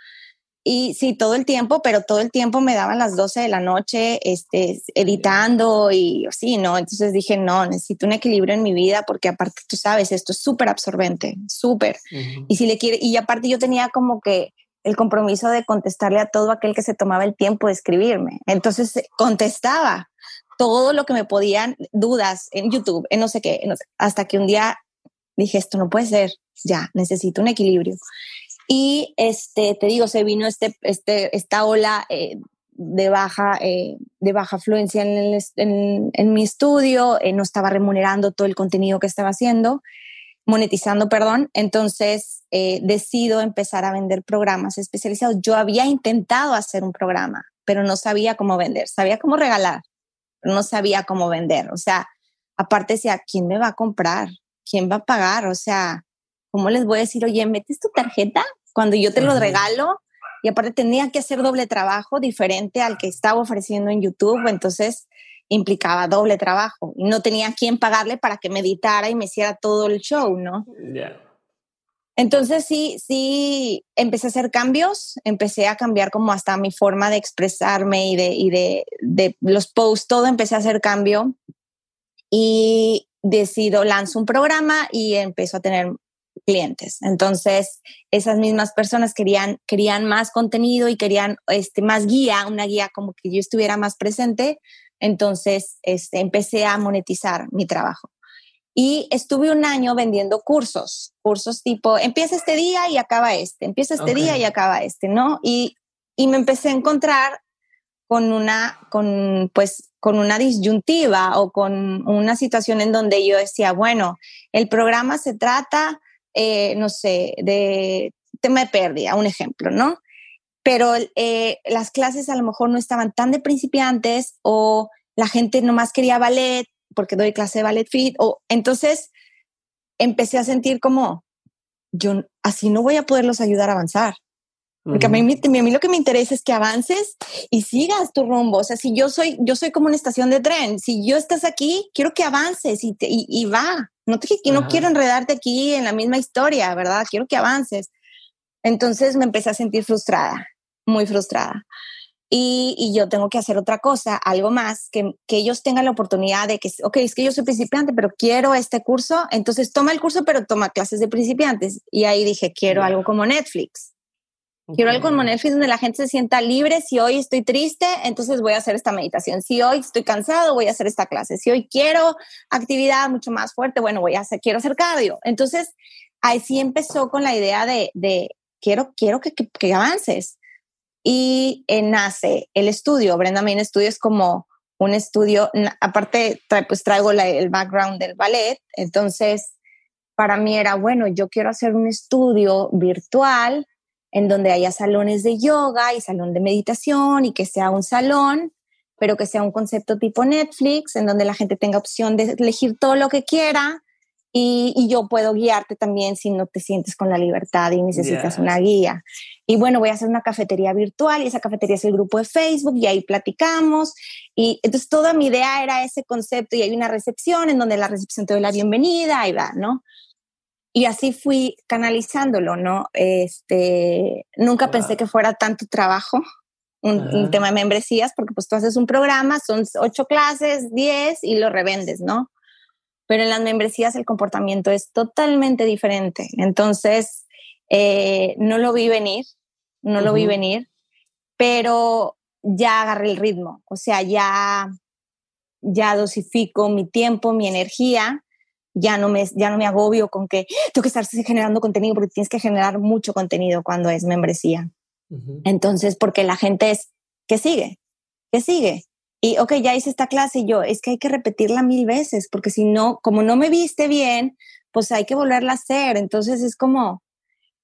Y sí, todo el tiempo, pero todo el tiempo me daban las 12 de la noche este, editando y sí, ¿no? Entonces dije, no, necesito un equilibrio en mi vida porque aparte, tú sabes, esto es súper absorbente, súper. Y si le quiere, y aparte yo tenía como que el compromiso de contestarle a todo aquel que se tomaba el tiempo de escribirme. Entonces contestaba todo lo que me podían, dudas en YouTube, en no sé qué, hasta que un día dije, esto no puede ser, ya, necesito un equilibrio. Y este, te digo, se vino este, este, esta ola eh, de baja, eh, de baja fluencia en, en, mi estudio, eh, no estaba remunerando todo el contenido que estaba haciendo, monetizando, perdón. Entonces eh, decido empezar a vender programas especializados. Yo había intentado hacer un programa, pero no sabía cómo vender, sabía cómo regalar, pero no sabía cómo vender. O sea, aparte decía, ¿quién me va a comprar? ¿Quién va a pagar? O sea, ¿cómo les voy a decir, oye, metes tu tarjeta cuando yo te lo regalo? y aparte tenía que hacer doble trabajo diferente al que estaba ofreciendo en YouTube, entonces implicaba doble trabajo y no tenía quien pagarle para que me editara y me hiciera todo el show, ¿no? Entonces sí, sí, empecé a hacer cambios, empecé a cambiar como hasta mi forma de expresarme y de, y de, de los posts, todo empecé a hacer cambio y decido, lanzo un programa y empezó a tener clientes. Entonces, esas mismas personas querían, querían más contenido y querían este, más guía, una guía como que yo estuviera más presente. Entonces, este, empecé a monetizar mi trabajo. Y estuve un año vendiendo cursos, cursos tipo, empieza este día y acaba este, empieza este día y acaba este, ¿no? Y, y me empecé a encontrar con una, con, pues, con una disyuntiva o con una situación en donde yo decía, bueno, el programa se trata eh, no sé, de tema de pérdida, un ejemplo, ¿no? Pero eh, las clases a lo mejor no estaban tan de principiantes o la gente nomás quería ballet porque doy clase de ballet fit o entonces empecé a sentir como yo así no voy a poderlos ayudar a avanzar. Porque a, mí, a mí lo que me interesa es que avances y sigas tu rumbo. O sea, si yo soy, yo soy como una estación de tren, si yo estás aquí, quiero que avances y, y, y va. No, te, no quiero enredarte aquí en la misma historia, ¿verdad? Quiero que avances. Entonces me empecé a sentir frustrada, muy frustrada. Y, y, yo tengo que hacer otra cosa, algo más, que, que, ellos tengan la oportunidad de que, ok, es que yo soy principiante, pero quiero este curso, entonces toma el curso, pero toma clases de principiantes. Y ahí dije, quiero algo como Netflix. Quiero algo como Netflix donde la gente se sienta libre. Si hoy estoy triste, entonces voy a hacer esta meditación. Si hoy estoy cansado, voy a hacer esta clase. Si hoy quiero actividad mucho más fuerte, bueno, voy a hacer, quiero hacer cardio. Entonces, ahí sí empezó con la idea de, de quiero, quiero que, que, avances. Y eh, nace el estudio. Brenda Main Studio es como un estudio, aparte, pues traigo el background del ballet. Entonces, para mí era, bueno, yo quiero hacer un estudio virtual en donde haya salones de yoga y salón de meditación y que sea un salón, pero que sea un concepto tipo Netflix, en donde la gente tenga opción de elegir todo lo que quiera y, yo puedo guiarte también si no te sientes con la libertad y necesitas una guía. Y bueno, voy a hacer una cafetería virtual y esa cafetería es el grupo de Facebook y ahí platicamos. Y entonces toda mi idea era ese concepto y hay una recepción en donde la recepción te doy la bienvenida y va, ¿no? Y así fui canalizándolo, ¿no? Este, nunca pensé que fuera tanto trabajo un, tema de membresías, porque pues tú haces un programa, son ocho clases, diez y lo revendes, ¿no? Pero en las membresías el comportamiento es totalmente diferente. Entonces, eh, no lo vi venir, no lo vi venir, pero ya agarré el ritmo, o sea, ya, ya dosifico mi tiempo, mi energía ya no me, ya no me agobio con que tengo que estar generando contenido porque tienes que generar mucho contenido cuando es membresía. Entonces, porque la gente es, ¿qué sigue? ¿Qué sigue? Y, ok, ya hice esta clase y yo, es que hay que repetirla mil veces, porque si no, como no me viste bien, pues hay que volverla a hacer. Entonces es como,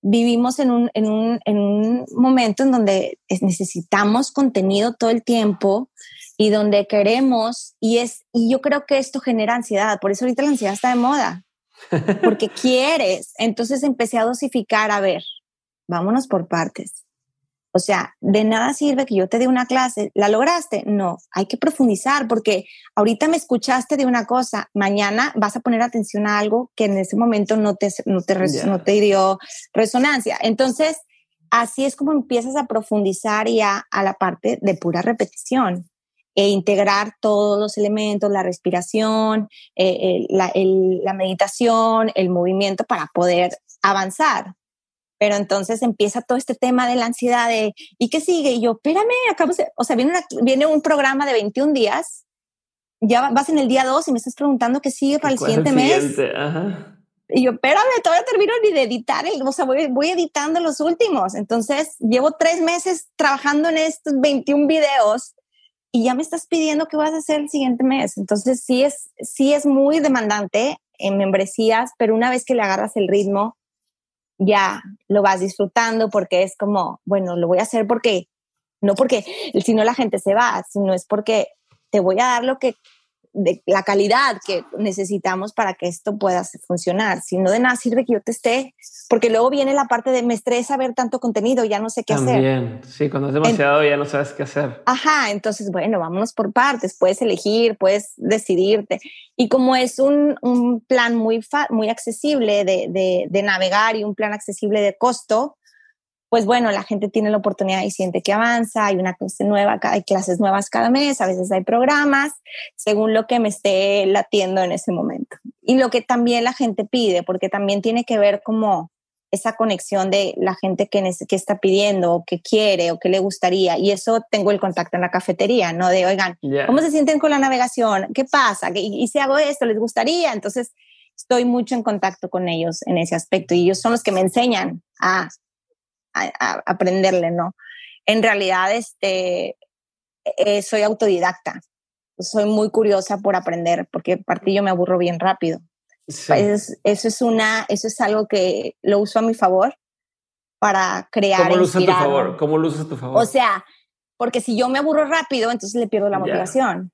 vivimos en un, en un, en un momento en donde necesitamos contenido todo el tiempo y donde queremos y es y yo creo que esto genera ansiedad, por eso ahorita la ansiedad está de moda. Porque quieres, entonces empecé a dosificar, a ver, vámonos por partes. O sea, de nada sirve que yo te dé una clase, ¿la lograste? No, hay que profundizar porque ahorita me escuchaste de una cosa, mañana vas a poner atención a algo que en ese momento no te, no te, no te dio resonancia. Entonces, así es como empiezas a profundizar ya a la parte de pura repetición e integrar todos los elementos, la respiración, eh, la, la, meditación, el movimiento para poder avanzar. Pero entonces empieza todo este tema de la ansiedad de, ¿y qué sigue? Y yo, espérame, acabo de, o sea, viene, viene un programa de 21 días, ya vas en el día 2 y me estás preguntando qué sigue para el siguiente mes. Y yo, espérame, todavía termino ni de editar, o sea, voy, voy editando los últimos. Entonces, llevo tres meses trabajando en estos 21 videos y ya me estás pidiendo qué vas a hacer el siguiente mes. Entonces, sí es, sí es muy demandante en membresías, pero una vez que le agarras el ritmo, ya lo vas disfrutando porque es como, bueno, lo voy a hacer porque, no porque si no la gente se va, sino es porque te voy a dar lo que de la calidad que necesitamos para que esto pueda funcionar. Si no de nada sirve que yo te esté, porque luego viene la parte de me estresa ver tanto contenido, ya no sé qué hacer. También, sí, cuando es demasiado ya no sabes qué hacer. Ajá, entonces, bueno, vámonos por partes, puedes elegir, puedes decidirte. Y como es un, un plan muy, muy accesible de, de, de navegar y un plan accesible de costo, pues bueno, la gente tiene la oportunidad y siente que avanza, hay una clase nueva, hay clases nuevas cada mes, a veces hay programas, según lo que me esté latiendo en ese momento. Y lo que también la gente pide, porque también tiene que ver como esa conexión de la gente que, que está pidiendo o que quiere o que le gustaría. Y eso tengo el contacto en la cafetería, ¿no? De, oigan, ¿cómo se sienten con la navegación? ¿Qué pasa? ¿Y, y si hago esto? ¿Les gustaría? Entonces, estoy mucho en contacto con ellos en ese aspecto y ellos son los que me enseñan a a, aprenderle, ¿no? En realidad, este, eh, soy autodidacta. Soy muy curiosa por aprender, porque aparte yo me aburro bien rápido. Pues, eso es una, eso es algo que lo uso a mi favor para crear. ¿Cómo lo usas a tu favor? ¿Cómo lo usas a tu favor? O sea, porque si yo me aburro rápido, entonces le pierdo la motivación.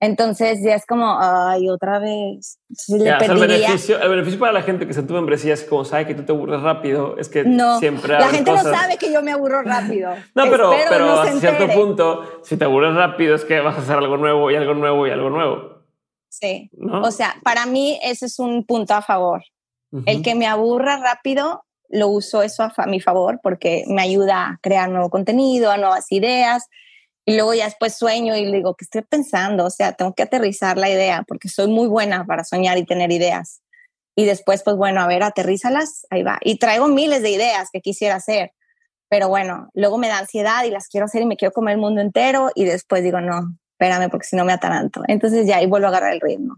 Entonces ya es como, ay, otra vez. el, beneficio, el beneficio para la gente que se en tu membresía es como sabe que tú te aburres rápido, es que no, siempre La gente no sabe que yo me aburro rápido. no, pero, pero a cierto punto, si te aburres rápido es que vas a hacer algo nuevo y algo nuevo y algo nuevo. Sí. O sea, para mí ese es un punto a favor. El que me aburra rápido, lo uso eso a mi favor porque me ayuda a crear nuevo contenido, a nuevas ideas y luego ya después sueño y digo, ¿qué estoy pensando? O sea, tengo que aterrizar la idea porque soy muy buena para soñar y tener ideas. Y después, pues bueno, a ver, aterrízalas, ahí va. Y traigo miles de ideas que quisiera hacer. Pero bueno, luego me da ansiedad y las quiero hacer y me quiero comer el mundo entero y después digo, no, espérame porque si no me ataranto. Entonces ya ahí vuelvo a agarrar el ritmo.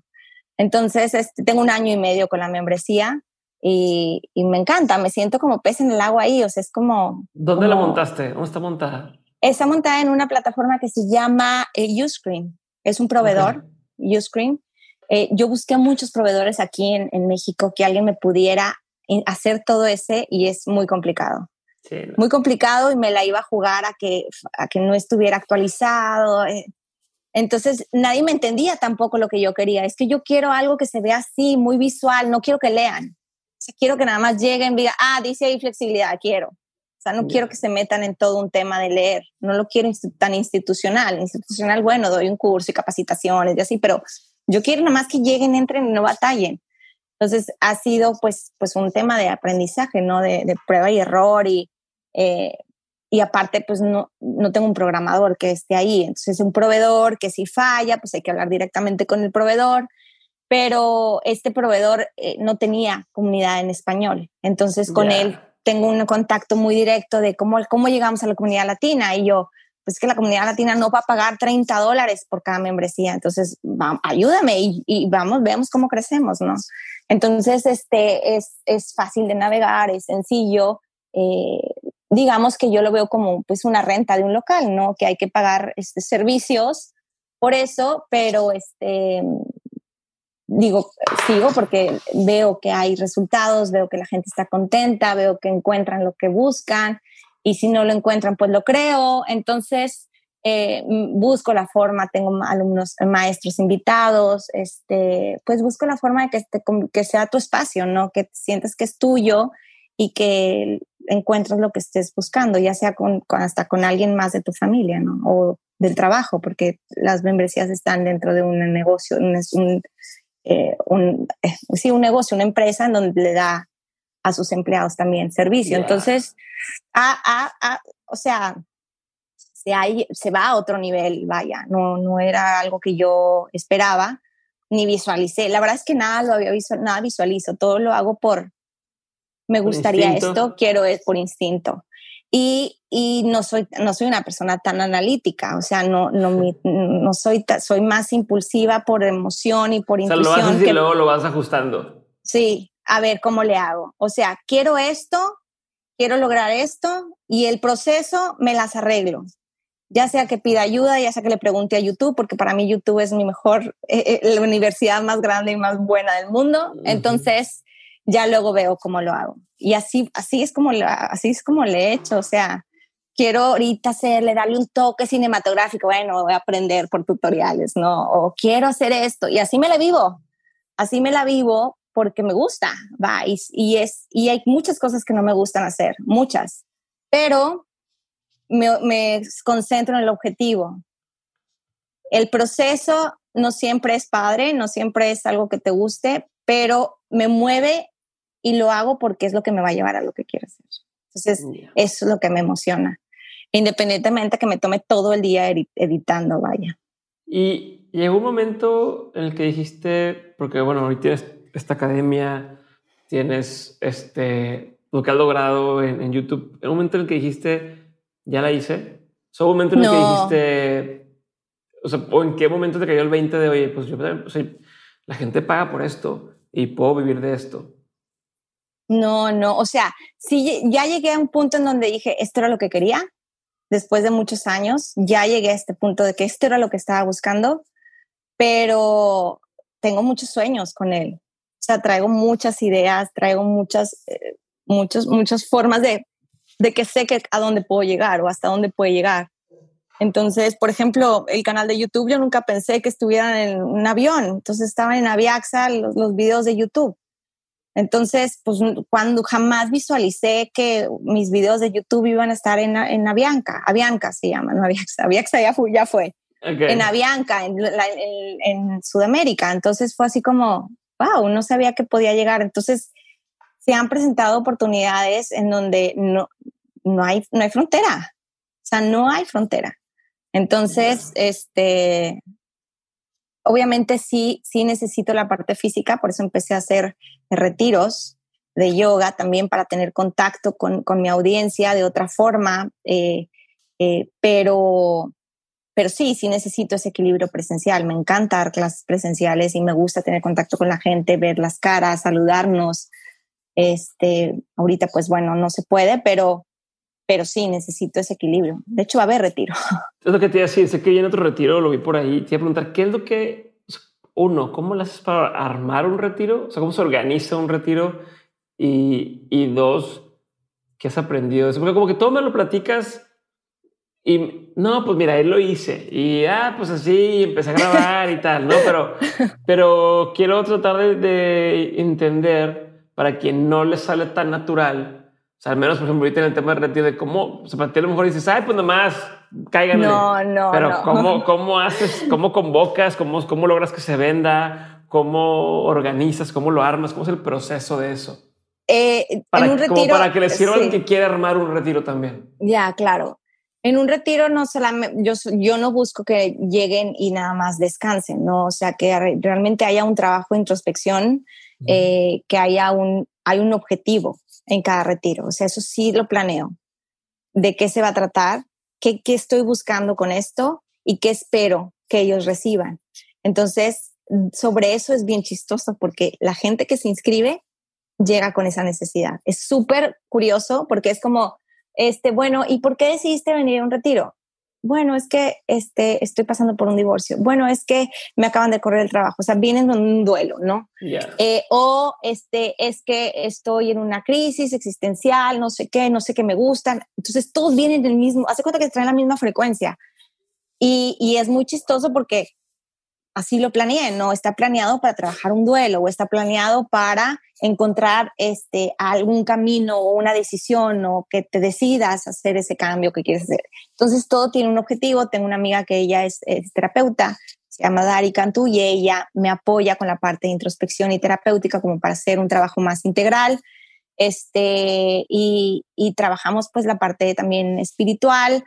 Entonces, este, tengo un año y medio con la membresía y, y, me encanta, me siento como pez en el agua ahí, o sea, es como... ¿Dónde la montaste? ¿Dónde está montada? Está montada en una plataforma que se llama eh, Uscreen. Es un proveedor, Uscreen. Eh, yo busqué muchos proveedores aquí en, México que alguien me pudiera hacer todo ese y es muy complicado. Muy complicado y me la iba a jugar a que, a que no estuviera actualizado. Eh. Entonces nadie me entendía tampoco lo que yo quería. Es que yo quiero algo que se vea así, muy visual, no quiero que lean. quiero que nada más lleguen y digan, ah, dice ahí flexibilidad, quiero. O sea, no quiero que se metan en todo un tema de leer, no lo quiero tan institucional. Institucional, bueno, doy un curso y capacitaciones y así, pero yo quiero nada más que lleguen, entren y no batallen. Entonces, ha sido pues, pues un tema de aprendizaje, ¿no? De, prueba y error y, eh, y aparte, pues no, no tengo un programador que esté ahí. Entonces, un proveedor que si falla, pues hay que hablar directamente con el proveedor pero este proveedor eh, no tenía comunidad en español. Entonces, con él tengo un contacto muy directo de cómo, cómo llegamos a la comunidad latina y yo, pues que la comunidad latina no va a pagar 30 dólares por cada membresía, entonces ayúdame y, vamos, veamos cómo crecemos, ¿no? Entonces, este es, es fácil de navegar, es sencillo. Eh, digamos que yo lo veo como pues una renta de un local, ¿no? Que hay que pagar este, servicios por eso, pero este, digo, sigo porque veo que hay resultados, veo que la gente está contenta, veo que encuentran lo que buscan y si no lo encuentran, pues lo creo. Entonces, eh, busco la forma, tengo alumnos, maestros invitados, este, pues busco la forma de que, este, que sea tu espacio, ¿no? Que sientas que es tuyo y que encuentres lo que estés buscando, ya sea con, hasta con alguien más de tu familia, ¿no? O del trabajo, porque las membresías están dentro de un negocio, un, eh, un, eh, sí, un negocio, una empresa en donde le da a sus empleados también servicio. Entonces, a, a, o sea, se, hay, se va a otro nivel, vaya, no, no era algo que yo esperaba ni visualicé. La verdad es que nada lo había nada visualizo, todo lo hago por, me gustaría esto, quiero es por instinto y, y, no, soy, no soy una persona tan analítica, o sea, no, no, no soy, soy más impulsiva por emoción y por intuición. O sea, lo haces y luego lo vas ajustando. Sí, a ver cómo le hago. O sea, quiero esto, quiero lograr esto y el proceso me las arreglo. Ya sea que pida ayuda, ya sea que le pregunte a YouTube, porque para mí YouTube es mi mejor, eh, eh, la universidad más grande y más buena del mundo. Entonces, ya luego veo cómo lo hago. Y así, así, es como así es como le he hecho. O sea, quiero ahorita hacerle, darle un toque cinematográfico. Bueno, voy a aprender por tutoriales, ¿no? O quiero hacer esto. Y así me la vivo. Así me la vivo porque me gusta, va, y, es, y hay muchas cosas que no me gustan hacer, muchas, pero me, me concentro en el objetivo. El proceso no siempre es padre, no siempre es algo que te guste, pero me mueve y lo hago porque es lo que me va a llevar a lo que quiero hacer. Entonces, eso es lo que me emociona, independientemente que me tome todo el día editando, vaya. Y llegó un momento en el que dijiste, porque bueno, hoy tienes esta academia, tienes este, lo que has logrado en, YouTube. En un momento en el que dijiste, ya la hice. ¿O un momento en el que dijiste, o sea, o en qué momento te cayó el 20 de, oye, pues yo, la gente paga por esto y puedo vivir de esto? No, no, o sea, sí, ya llegué a un punto en donde dije, esto era lo que quería, después de muchos años, ya llegué a este punto de que esto era lo que estaba buscando, pero tengo muchos sueños con él. O sea, traigo muchas ideas, traigo muchas, eh, muchas formas de, de que sé que a dónde puedo llegar o hasta dónde puede llegar. Entonces, por ejemplo, el canal de YouTube, yo nunca pensé que estuvieran en un avión. Entonces estaban en Aviaxa los, los videos de YouTube. Entonces, pues cuando jamás visualicé que mis videos de YouTube iban a estar en, en Avianca, Avianca se llama, no Aviaxa, Aviaxa ya fue, ya fue. En Avianca, en, en, Sudamérica. Entonces fue así como, wow, no sabía que podía llegar. Entonces, se han presentado oportunidades en donde no, no, hay, no hay frontera. O sea, no hay frontera. Entonces, este, obviamente sí, sí necesito la parte física, por eso empecé a hacer retiros de yoga también para tener contacto con, con mi audiencia de otra forma, eh, eh, pero, pero sí, sí necesito ese equilibrio presencial. Me encanta dar clases presenciales y me gusta tener contacto con la gente, ver las caras, saludarnos. Este, ahorita pues bueno, no se puede, pero, pero sí necesito ese equilibrio. De hecho, va a haber retiro. Es lo que te iba a decir, sé que viene otro retiro, lo vi por ahí. Te iba a preguntar, ¿qué es lo que, uno, cómo lo haces para armar un retiro? O sea, ¿cómo se organiza un retiro? Y, y dos, ¿qué has aprendido de eso? Porque como que todo me lo platicas y no, pues mira, él lo hice y ah, pues así empecé a grabar y tal, ¿no? Pero, pero quiero tratar de, entender para quien no le sale tan natural. O sea, al menos, por ejemplo, ahorita en el tema de retiro, de cómo, o sea, para ti a lo mejor dices, ay, pues nomás, cáiganle. No, no, Pero no. ¿cómo, ¿cómo haces, cómo convocas, cómo, cómo logras que se venda, cómo organizas, cómo lo armas, cómo es el proceso de eso? Eh, para, en un retiro, como para que le sirva sí. que quiere armar un retiro también. Ya, claro. En un retiro no solamente, yo, yo no busco que lleguen y nada más descansen, ¿no? O sea, que realmente haya un trabajo de introspección, eh, que haya un, hay un objetivo en cada retiro. O sea, eso sí lo planeo. ¿De qué se va a tratar? ¿Qué, qué estoy buscando con esto? ¿Y qué espero que ellos reciban? Entonces, sobre eso es bien chistoso porque la gente que se inscribe llega con esa necesidad. Es súper curioso porque es como, este, bueno, ¿y por qué decidiste venir a un retiro? Bueno, es que este, estoy pasando por un divorcio. Bueno, es que me acaban de correr el trabajo. O sea, vienen con un duelo, ¿no? Yeah. Eh, o este, es que estoy en una crisis existencial, no sé qué, no sé qué me gustan. Entonces, todos vienen del mismo, hace cuenta que traen la misma frecuencia. Y, y es muy chistoso porque así lo planeé, no está planeado para trabajar un duelo o está planeado para encontrar este, algún camino o una decisión o que te decidas hacer ese cambio que quieres hacer. Entonces todo tiene un objetivo. Tengo una amiga que ella es, es terapeuta, se llama Dari Cantú y ella me apoya con la parte de introspección y terapéutica como para hacer un trabajo más integral. Este, y, y trabajamos pues la parte también espiritual,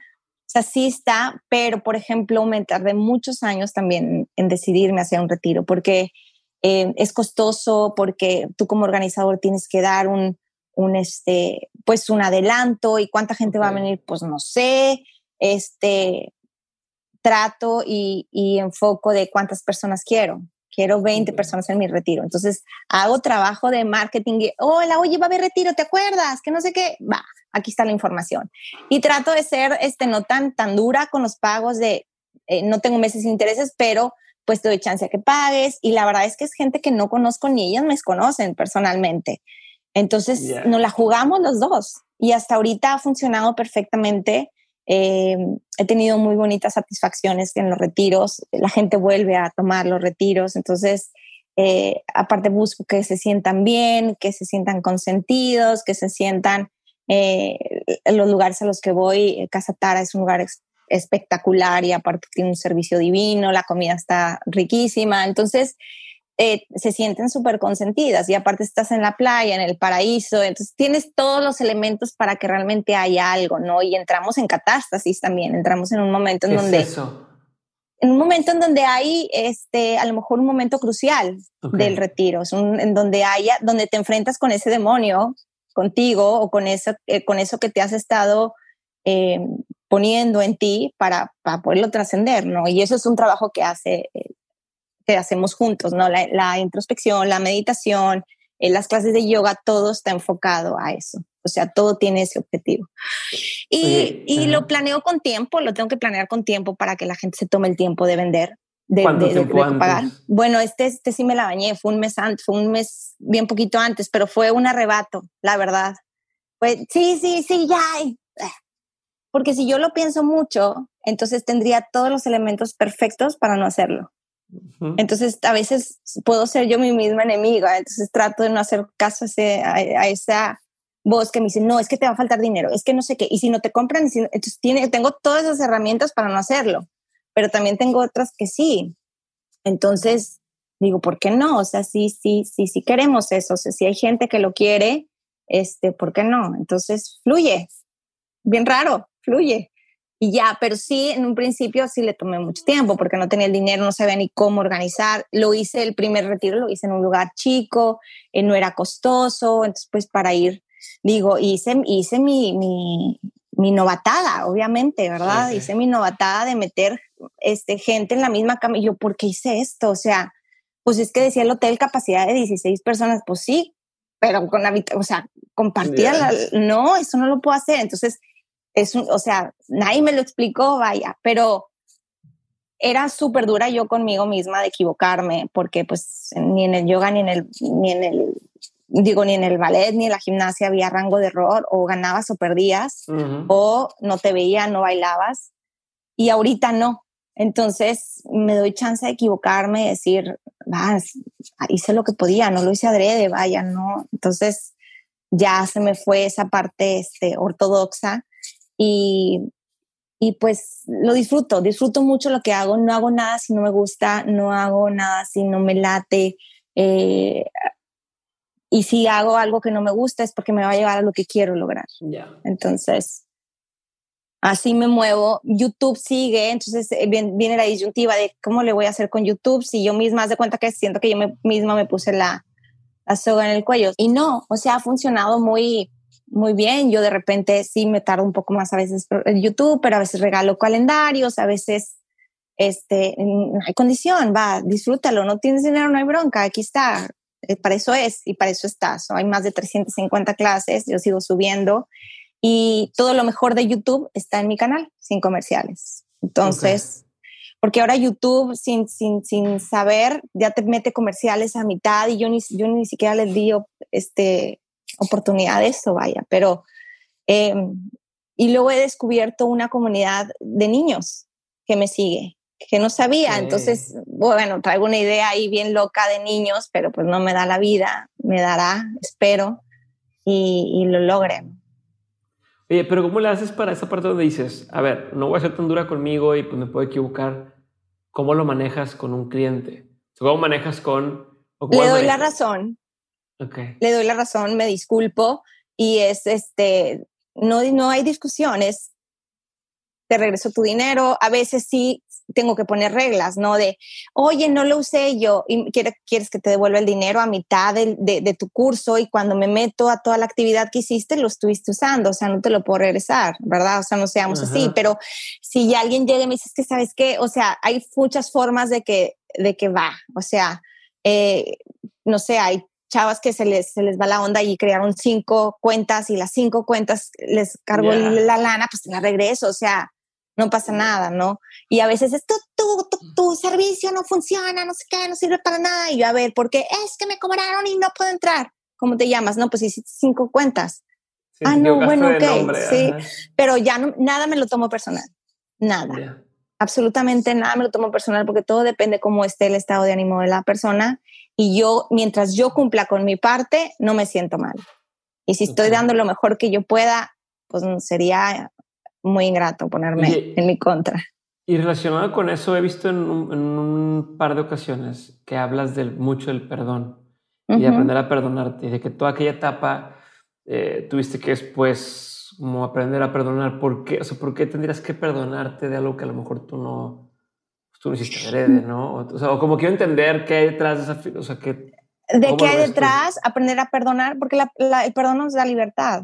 sea, sí está, pero por ejemplo, me tardé muchos años también en decidirme hacia un retiro porque eh, es costoso, porque tú como organizador tienes que dar un, un, este, pues un adelanto y cuánta gente va a venir, pues no sé, este, trato y, y enfoco de cuántas personas quiero. Quiero 20 personas en mi retiro. Entonces hago trabajo de marketing. Y, Hola, oye, va a haber retiro, ¿te acuerdas? Que no sé qué. Va, aquí está la información. Y trato de ser este, no tan, tan dura con los pagos de, eh, no tengo meses sin intereses, pero pues te doy chance a que pagues. Y la verdad es que es gente que no conozco ni ellas me conocen personalmente. Entonces nos la jugamos los dos y hasta ahorita ha funcionado perfectamente. Eh, he tenido muy bonitas satisfacciones en los retiros. La gente vuelve a tomar los retiros. Entonces, eh, aparte busco que se sientan bien, que se sientan consentidos, que se sientan eh, en los lugares a los que voy. Casa Tara es un lugar espectacular y aparte tiene un servicio divino, la comida está riquísima. Entonces, eh, se sienten súper consentidas y aparte estás en la playa, en el paraíso, entonces tienes todos los elementos para que realmente haya algo, ¿no? Y entramos en catástasis también, entramos en un momento en donde... eso? En un momento en donde hay, este, a lo mejor un momento crucial del retiro, es en donde haya, donde te enfrentas con ese demonio contigo o con eso, eh, con eso que te has estado eh, poniendo en ti para, para poderlo trascender, ¿no? Y eso es un trabajo que hace que hacemos juntos, ¿no? La, introspección, la meditación, en eh, las clases de yoga, todo está enfocado a eso. O sea, todo tiene ese objetivo. Y, y lo planeo con tiempo, lo tengo que planear con tiempo para que la gente se tome el tiempo de vender. De, ¿Cuánto tiempo pagar. Bueno, este, este sí me la bañé, fue un mes antes, fue un mes bien poquito antes, pero fue un arrebato, la verdad. Fue, sí, sí, sí, ya. Porque si yo lo pienso mucho, entonces tendría todos los elementos perfectos para no hacerlo. Entonces, a veces puedo ser yo mi misma enemiga, entonces trato de no hacer caso a, esa voz que me dice, no, es que te va a faltar dinero, es que no sé qué, y si no te compran, entonces tiene, tengo todas esas herramientas para no hacerlo, pero también tengo otras que sí. Entonces, digo, ¿por qué no? O sea, sí, sí, sí, sí queremos eso, si hay gente que lo quiere, este, ¿por qué no? Entonces, fluye, bien raro, fluye y ya, pero sí, en un principio sí le tomé mucho tiempo porque no tenía el dinero, no sabía ni cómo organizar. Lo hice, el primer retiro lo hice en un lugar chico, eh, no era costoso, entonces pues para ir, digo, hice, hice mi, mi, mi novatada, obviamente, ¿verdad? Hice mi novatada de meter este, gente en la misma cama. Y yo, ¿por qué hice esto? O sea, pues es que decía el hotel capacidad de 16 personas, pues sí, pero con la, o sea, compartía, no, eso no lo puedo hacer. Entonces, es o sea, nadie me lo explicó, vaya, pero era súper dura yo conmigo misma de equivocarme, porque pues ni en el yoga, ni en el, ni en el, digo, ni en el ballet, ni en la gimnasia había rango de error, o ganabas o perdías, o no te veía, no bailabas, y ahorita no. Entonces me doy chance de equivocarme y decir, vas, hice lo que podía, no lo hice adrede, vaya, no. Entonces ya se me fue esa parte este, ortodoxa y, y pues lo disfruto, disfruto mucho lo que hago, no hago nada si no me gusta, no hago nada si no me late. Eh, y si hago algo que no me gusta es porque me va a llevar a lo que quiero lograr. Entonces, así me muevo. YouTube sigue, entonces eh, viene, la disyuntiva de cómo le voy a hacer con YouTube si yo misma de cuenta que siento que yo misma me puse la, la soga en el cuello. Y no, o sea, ha funcionado muy, muy bien. Yo de repente sí me tardo un poco más a veces en YouTube, pero a veces regalo calendarios, a veces este, no hay condición, va, disfrútalo, no tienes dinero, no hay bronca, aquí está, eh, para eso es y para eso estás. hay más de 350 clases, yo sigo subiendo y todo lo mejor de YouTube está en mi canal, sin comerciales. Entonces, porque ahora YouTube, sin, sin, sin saber, ya te mete comerciales a mitad y yo ni, yo ni siquiera les digo este, oportunidades o vaya, pero... Em, y luego he descubierto una comunidad de niños que me sigue, que no sabía. Entonces, bueno, traigo una idea ahí bien loca de niños, pero pues no me da la vida, me dará, espero, y, lo logren. Oye, pero ¿cómo le haces para esa parte donde dices, a ver, no voy a ser tan dura conmigo y pues me puedo equivocar? ¿Cómo lo manejas con un cliente? ¿Cómo manejas con... Le doy la razón. Le doy la razón, me disculpo y es este, no, no hay discusiones. Te regreso tu dinero. A veces sí tengo que poner reglas, ¿no? De, oye, no lo usé yo y quieres que te devuelva el dinero a mitad de, de, tu curso y cuando me meto a toda la actividad que hiciste, lo estuviste usando, o sea, no te lo puedo regresar, ¿verdad? O sea, no seamos así, pero si alguien llega y me dice, que sabes qué, o sea, hay muchas formas de que de qué va. O sea, eh, no sé, hay chavas que se les, se les va la onda y crearon cinco cuentas y las cinco cuentas les cargó la lana, pues la regreso, o sea, no pasa nada, ¿no? Y a veces es tu, tu, tu, servicio no funciona, no sé qué, no sirve para nada. Y yo, a ver, ¿por qué? Es que me cobraron y no puedo entrar. ¿Cómo te llamas? No, pues hiciste cinco cuentas. ah, no, bueno, ok, sí. Pero ya no, nada me lo tomo personal. Nada. Absolutamente nada me lo tomo personal porque todo depende cómo esté el estado de ánimo de la persona y yo, mientras yo cumpla con mi parte, no me siento mal. Y si estoy dando lo mejor que yo pueda, pues sería muy ingrato ponerme en mi contra. Y relacionado con eso, he visto en un, par de ocasiones que hablas del, mucho del perdón y de aprender a perdonarte, y de que toda aquella etapa eh, tuviste que después como aprender a perdonar. ¿Por qué? O sea, ¿por qué tendrías que perdonarte de algo que a lo mejor tú no, tú no hiciste adrede, ¿no? O, sea, como quiero entender qué hay detrás de esa, o sea, que... ¿De qué hay detrás? Aprender a perdonar, porque el perdón nos da libertad.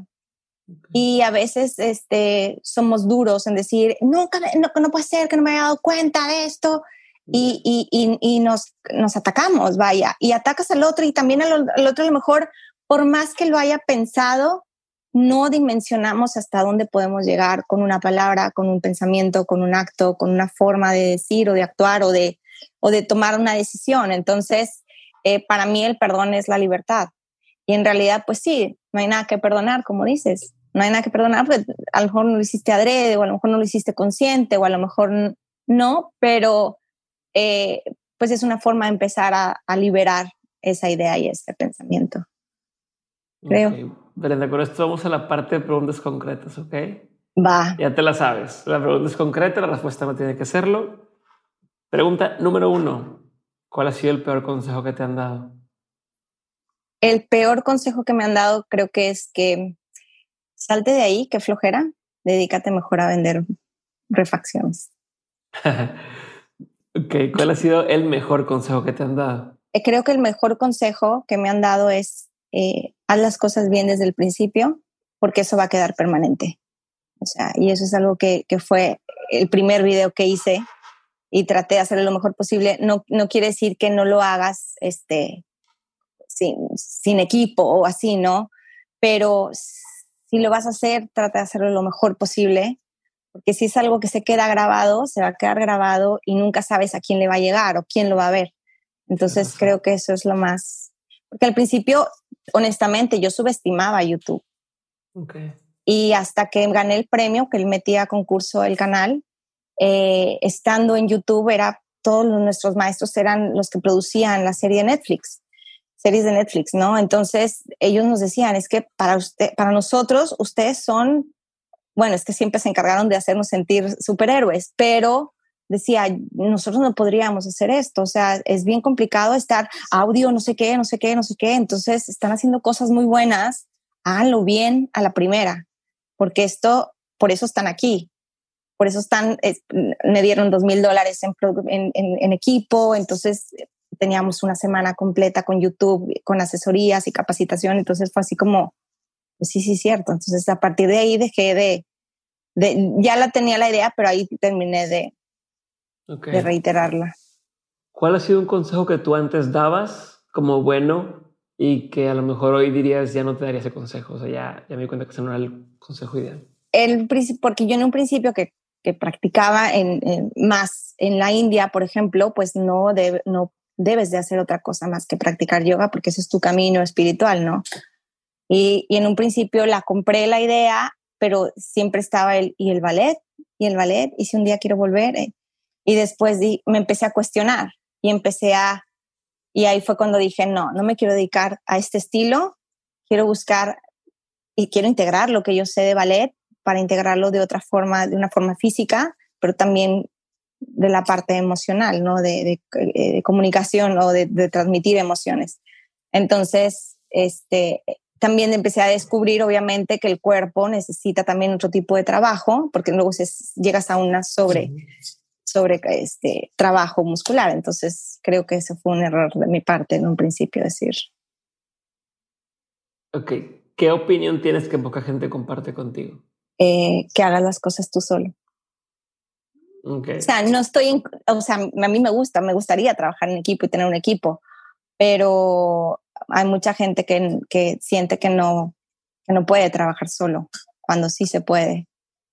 Y a veces este, somos duros en decir, no, no, no puede ser que no me haya dado cuenta de esto. Y, y, y, nos, nos atacamos, vaya, y atacas al otro y también al, al, otro a lo mejor, por más que lo haya pensado, no dimensionamos hasta dónde podemos llegar con una palabra, con un pensamiento, con un acto, con una forma de decir o de actuar o de, o de tomar una decisión. Entonces, eh, para mí el perdón es la libertad. Y en realidad, pues sí, no hay nada que perdonar, como dices. No hay nada que perdonar, porque a lo mejor no lo hiciste adrede, o a lo mejor no lo hiciste consciente, o a lo mejor no, pero eh, pues es una forma de empezar a liberar esa idea y ese pensamiento. Creo. Brenda, con esto vamos a la parte de preguntas concretas, ¿ok? Va. Ya te la sabes. La pregunta es concreta, la respuesta no tiene que serlo. Pregunta número uno. ¿Cuál ha sido el peor consejo que te han dado? El peor consejo que me han dado creo que es que salte de ahí, que flojera, dedícate mejor a vender refacciones. ok, ¿cuál ha sido el mejor consejo que te han dado? Eh, creo que el mejor consejo que me han dado es eh, haz las cosas bien desde el principio, porque eso va a quedar permanente. O sea, y eso es algo que, que fue el primer video que hice y traté de hacerlo lo mejor posible. No, no quiere decir que no lo hagas este, sin, sin equipo o así, ¿no? Pero si lo vas a hacer, trata de hacerlo lo mejor posible, porque si es algo que se queda grabado, se va a quedar grabado y nunca sabes a quién le va a llegar o quién lo va a ver. Entonces creo que eso es lo más, porque al principio honestamente, yo subestimaba YouTube. Y hasta que gané el premio que él metía a concurso el canal, eh, estando en YouTube, era, todos nuestros maestros eran los que producían la serie de Netflix, series de Netflix, ¿no? Entonces ellos nos decían, es que para, usted, para nosotros, ustedes son, bueno, es que siempre se encargaron de hacernos sentir superhéroes, pero decía, nosotros no podríamos hacer esto, o sea, es bien complicado estar audio, no sé qué, no sé qué, no sé qué, entonces están haciendo cosas muy buenas, háganlo bien a la primera, porque esto, por eso están aquí, por eso están, me dieron dos mil dólares en, en, equipo, entonces teníamos una semana completa con YouTube, con asesorías y capacitación, entonces fue así como, pues sí, sí, cierto, entonces a partir de ahí dejé de, de ya la tenía la idea, pero ahí terminé de, de reiterarla. ¿Cuál ha sido un consejo que tú antes dabas como bueno y que a lo mejor hoy dirías ya no te daría ese consejo? O sea, ya, ya me di cuenta que ese no era el consejo ideal. El, porque yo en un principio que, que practicaba en, más en la India, por ejemplo, pues no, no debes de hacer otra cosa más que practicar yoga porque ese es tu camino espiritual, ¿no? Y, y en un principio la compré la idea, pero siempre estaba el, y el ballet, y el ballet, y si un día quiero volver, eh, y después me empecé a cuestionar y empecé a, y ahí fue cuando dije, no, no me quiero dedicar a este estilo, quiero buscar y quiero integrar lo que yo sé de ballet para integrarlo de otra forma, de una forma física, pero también de la parte emocional, ¿no? De, eh, comunicación o de, transmitir emociones. Entonces, este, también empecé a descubrir, obviamente, que el cuerpo necesita también otro tipo de trabajo, porque luego llegas a una sobre, sobre este trabajo muscular. Entonces, creo que ese fue un error de mi parte en un principio decir. Ok, ¿qué opinión tienes que poca gente comparte contigo? Eh, que hagas las cosas tú solo. O sea, no estoy, o sea, a mí me gusta, me gustaría trabajar en equipo y tener un equipo, pero hay mucha gente que, que siente que no, que no puede trabajar solo, cuando sí se puede.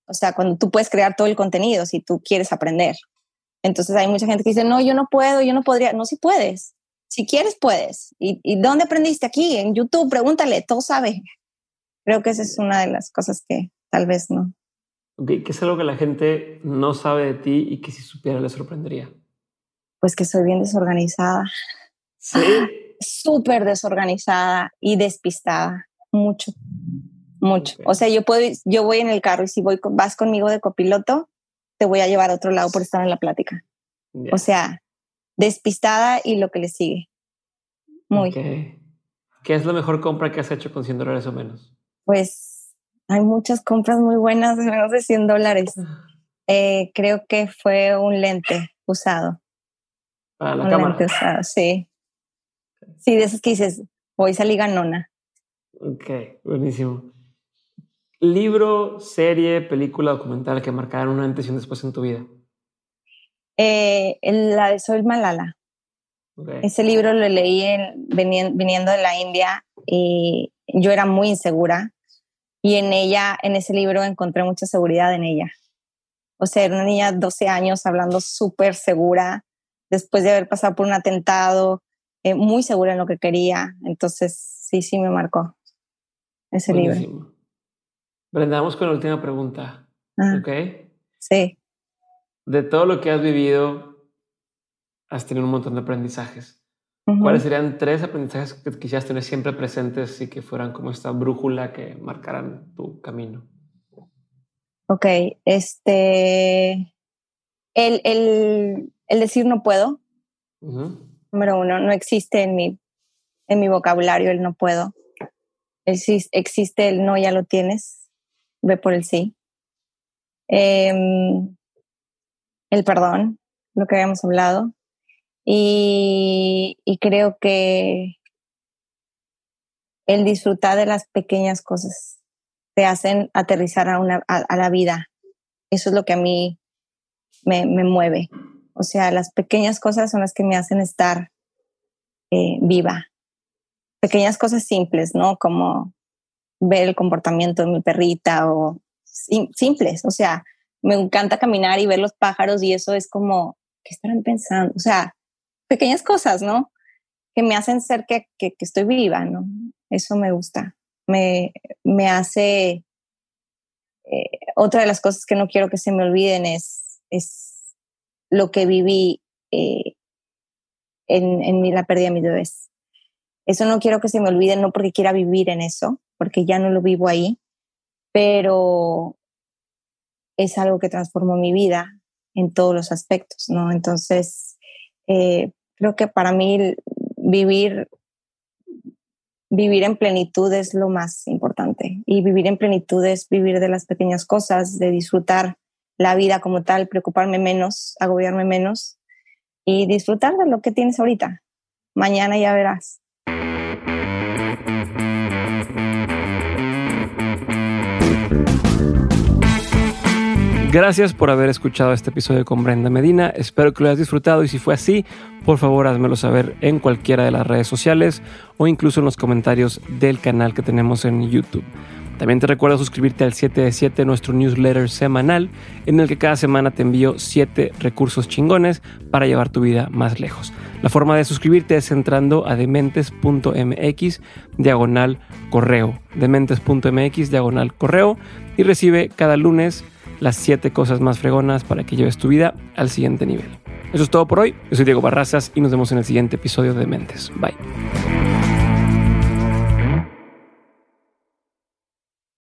O sea, cuando tú puedes crear todo el contenido si tú quieres aprender. Entonces hay mucha gente que dice, no, yo no puedo, yo no podría. No, si puedes. Si quieres, puedes. ¿Y, ¿Y, dónde aprendiste? Aquí, en YouTube, pregúntale, todo sabe. Creo que esa es una de las cosas que tal vez no. ¿Qué es algo que la gente no sabe de ti y que si supiera le sorprendería? Pues que soy bien desorganizada. Sí. Súper desorganizada y despistada. Mucho, mucho. O sea, yo puedo, yo voy en el carro y si voy, vas conmigo de copiloto, te voy a llevar a otro lado por estar en la plática. O sea, despistada y lo que le sigue. Muy. ¿Qué es la mejor compra que has hecho con 100 dólares o menos? Pues hay muchas compras muy buenas, menos de 100 dólares. Eh, creo que fue un lente usado. Para la un cámara. lente usado, sí. Sí, de esos que dices, voy salí ganona. Ok, buenísimo. Libro, serie, película, documental que marcaron una antes y un después en tu vida. Eh, la de Soy Malala. Okay. Ese libro lo leí en, viniendo de la India y yo era muy insegura y en ella, en ese libro encontré mucha seguridad en ella. O sea, era una niña de 12 años hablando súper segura después de haber pasado por un atentado, eh, muy segura en lo que quería. Entonces, sí, sí me marcó ese Buenísimo. libro. Brenda, vamos con la última pregunta. Ah, ¿Ok? Sí. De todo lo que has vivido, has tenido un montón de aprendizajes. Uh -huh. ¿Cuáles serían tres aprendizajes que quisieras tener siempre presentes y que fueran como esta brújula que marcaran tu camino? Ok, este. El, el, el decir no puedo. Uh -huh. Número uno, no existe en mi, en mi vocabulario el no puedo. Existe el no, ya lo tienes. Ve por el sí. Eh, el perdón, lo que habíamos hablado. Y, creo que el disfrutar de las pequeñas cosas te hacen aterrizar a, una, a, la vida. Eso es lo que a mí me, me, mueve. O sea, las pequeñas cosas son las que me hacen estar eh, viva. Pequeñas cosas simples, ¿no? Como ver el comportamiento de mi perrita o sim simples. O sea, me encanta caminar y ver los pájaros y eso es como, ¿qué estarán pensando? O sea, pequeñas cosas, ¿no? Que me hacen ser que, que, estoy viva, ¿no? Eso me gusta. Me, me hace... Eh, otra de las cosas que no quiero que se me olviden es, es lo que viví eh, en, en la pérdida de mis bebés. Eso no quiero que se me olvide, no porque quiera vivir en eso, porque ya no lo vivo ahí, pero es algo que transformó mi vida en todos los aspectos, ¿no? Entonces, eh, creo que para mí vivir, vivir en plenitud es lo más importante. Y vivir en plenitud es vivir de las pequeñas cosas, de disfrutar la vida como tal, preocuparme menos, agobiarme menos y disfrutar de lo que tienes ahorita. Mañana ya verás. Gracias por haber escuchado este episodio con Brenda Medina. Espero que lo hayas disfrutado y si fue así, por favor házmelo saber en cualquiera de las redes sociales o incluso en los comentarios del canal que tenemos en YouTube. También te recuerdo suscribirte al 7 de 7, nuestro newsletter semanal, en el que cada semana te envío 7 recursos chingones para llevar tu vida más lejos. La forma de suscribirte es entrando a dementes.mx diagonal correo. Dementes.mx diagonal correo y recibe cada lunes las 7 cosas más fregonas para que lleves tu vida al siguiente nivel. Eso es todo por hoy. Yo soy Diego Barrazas y nos vemos en el siguiente episodio de Mentes. Bye.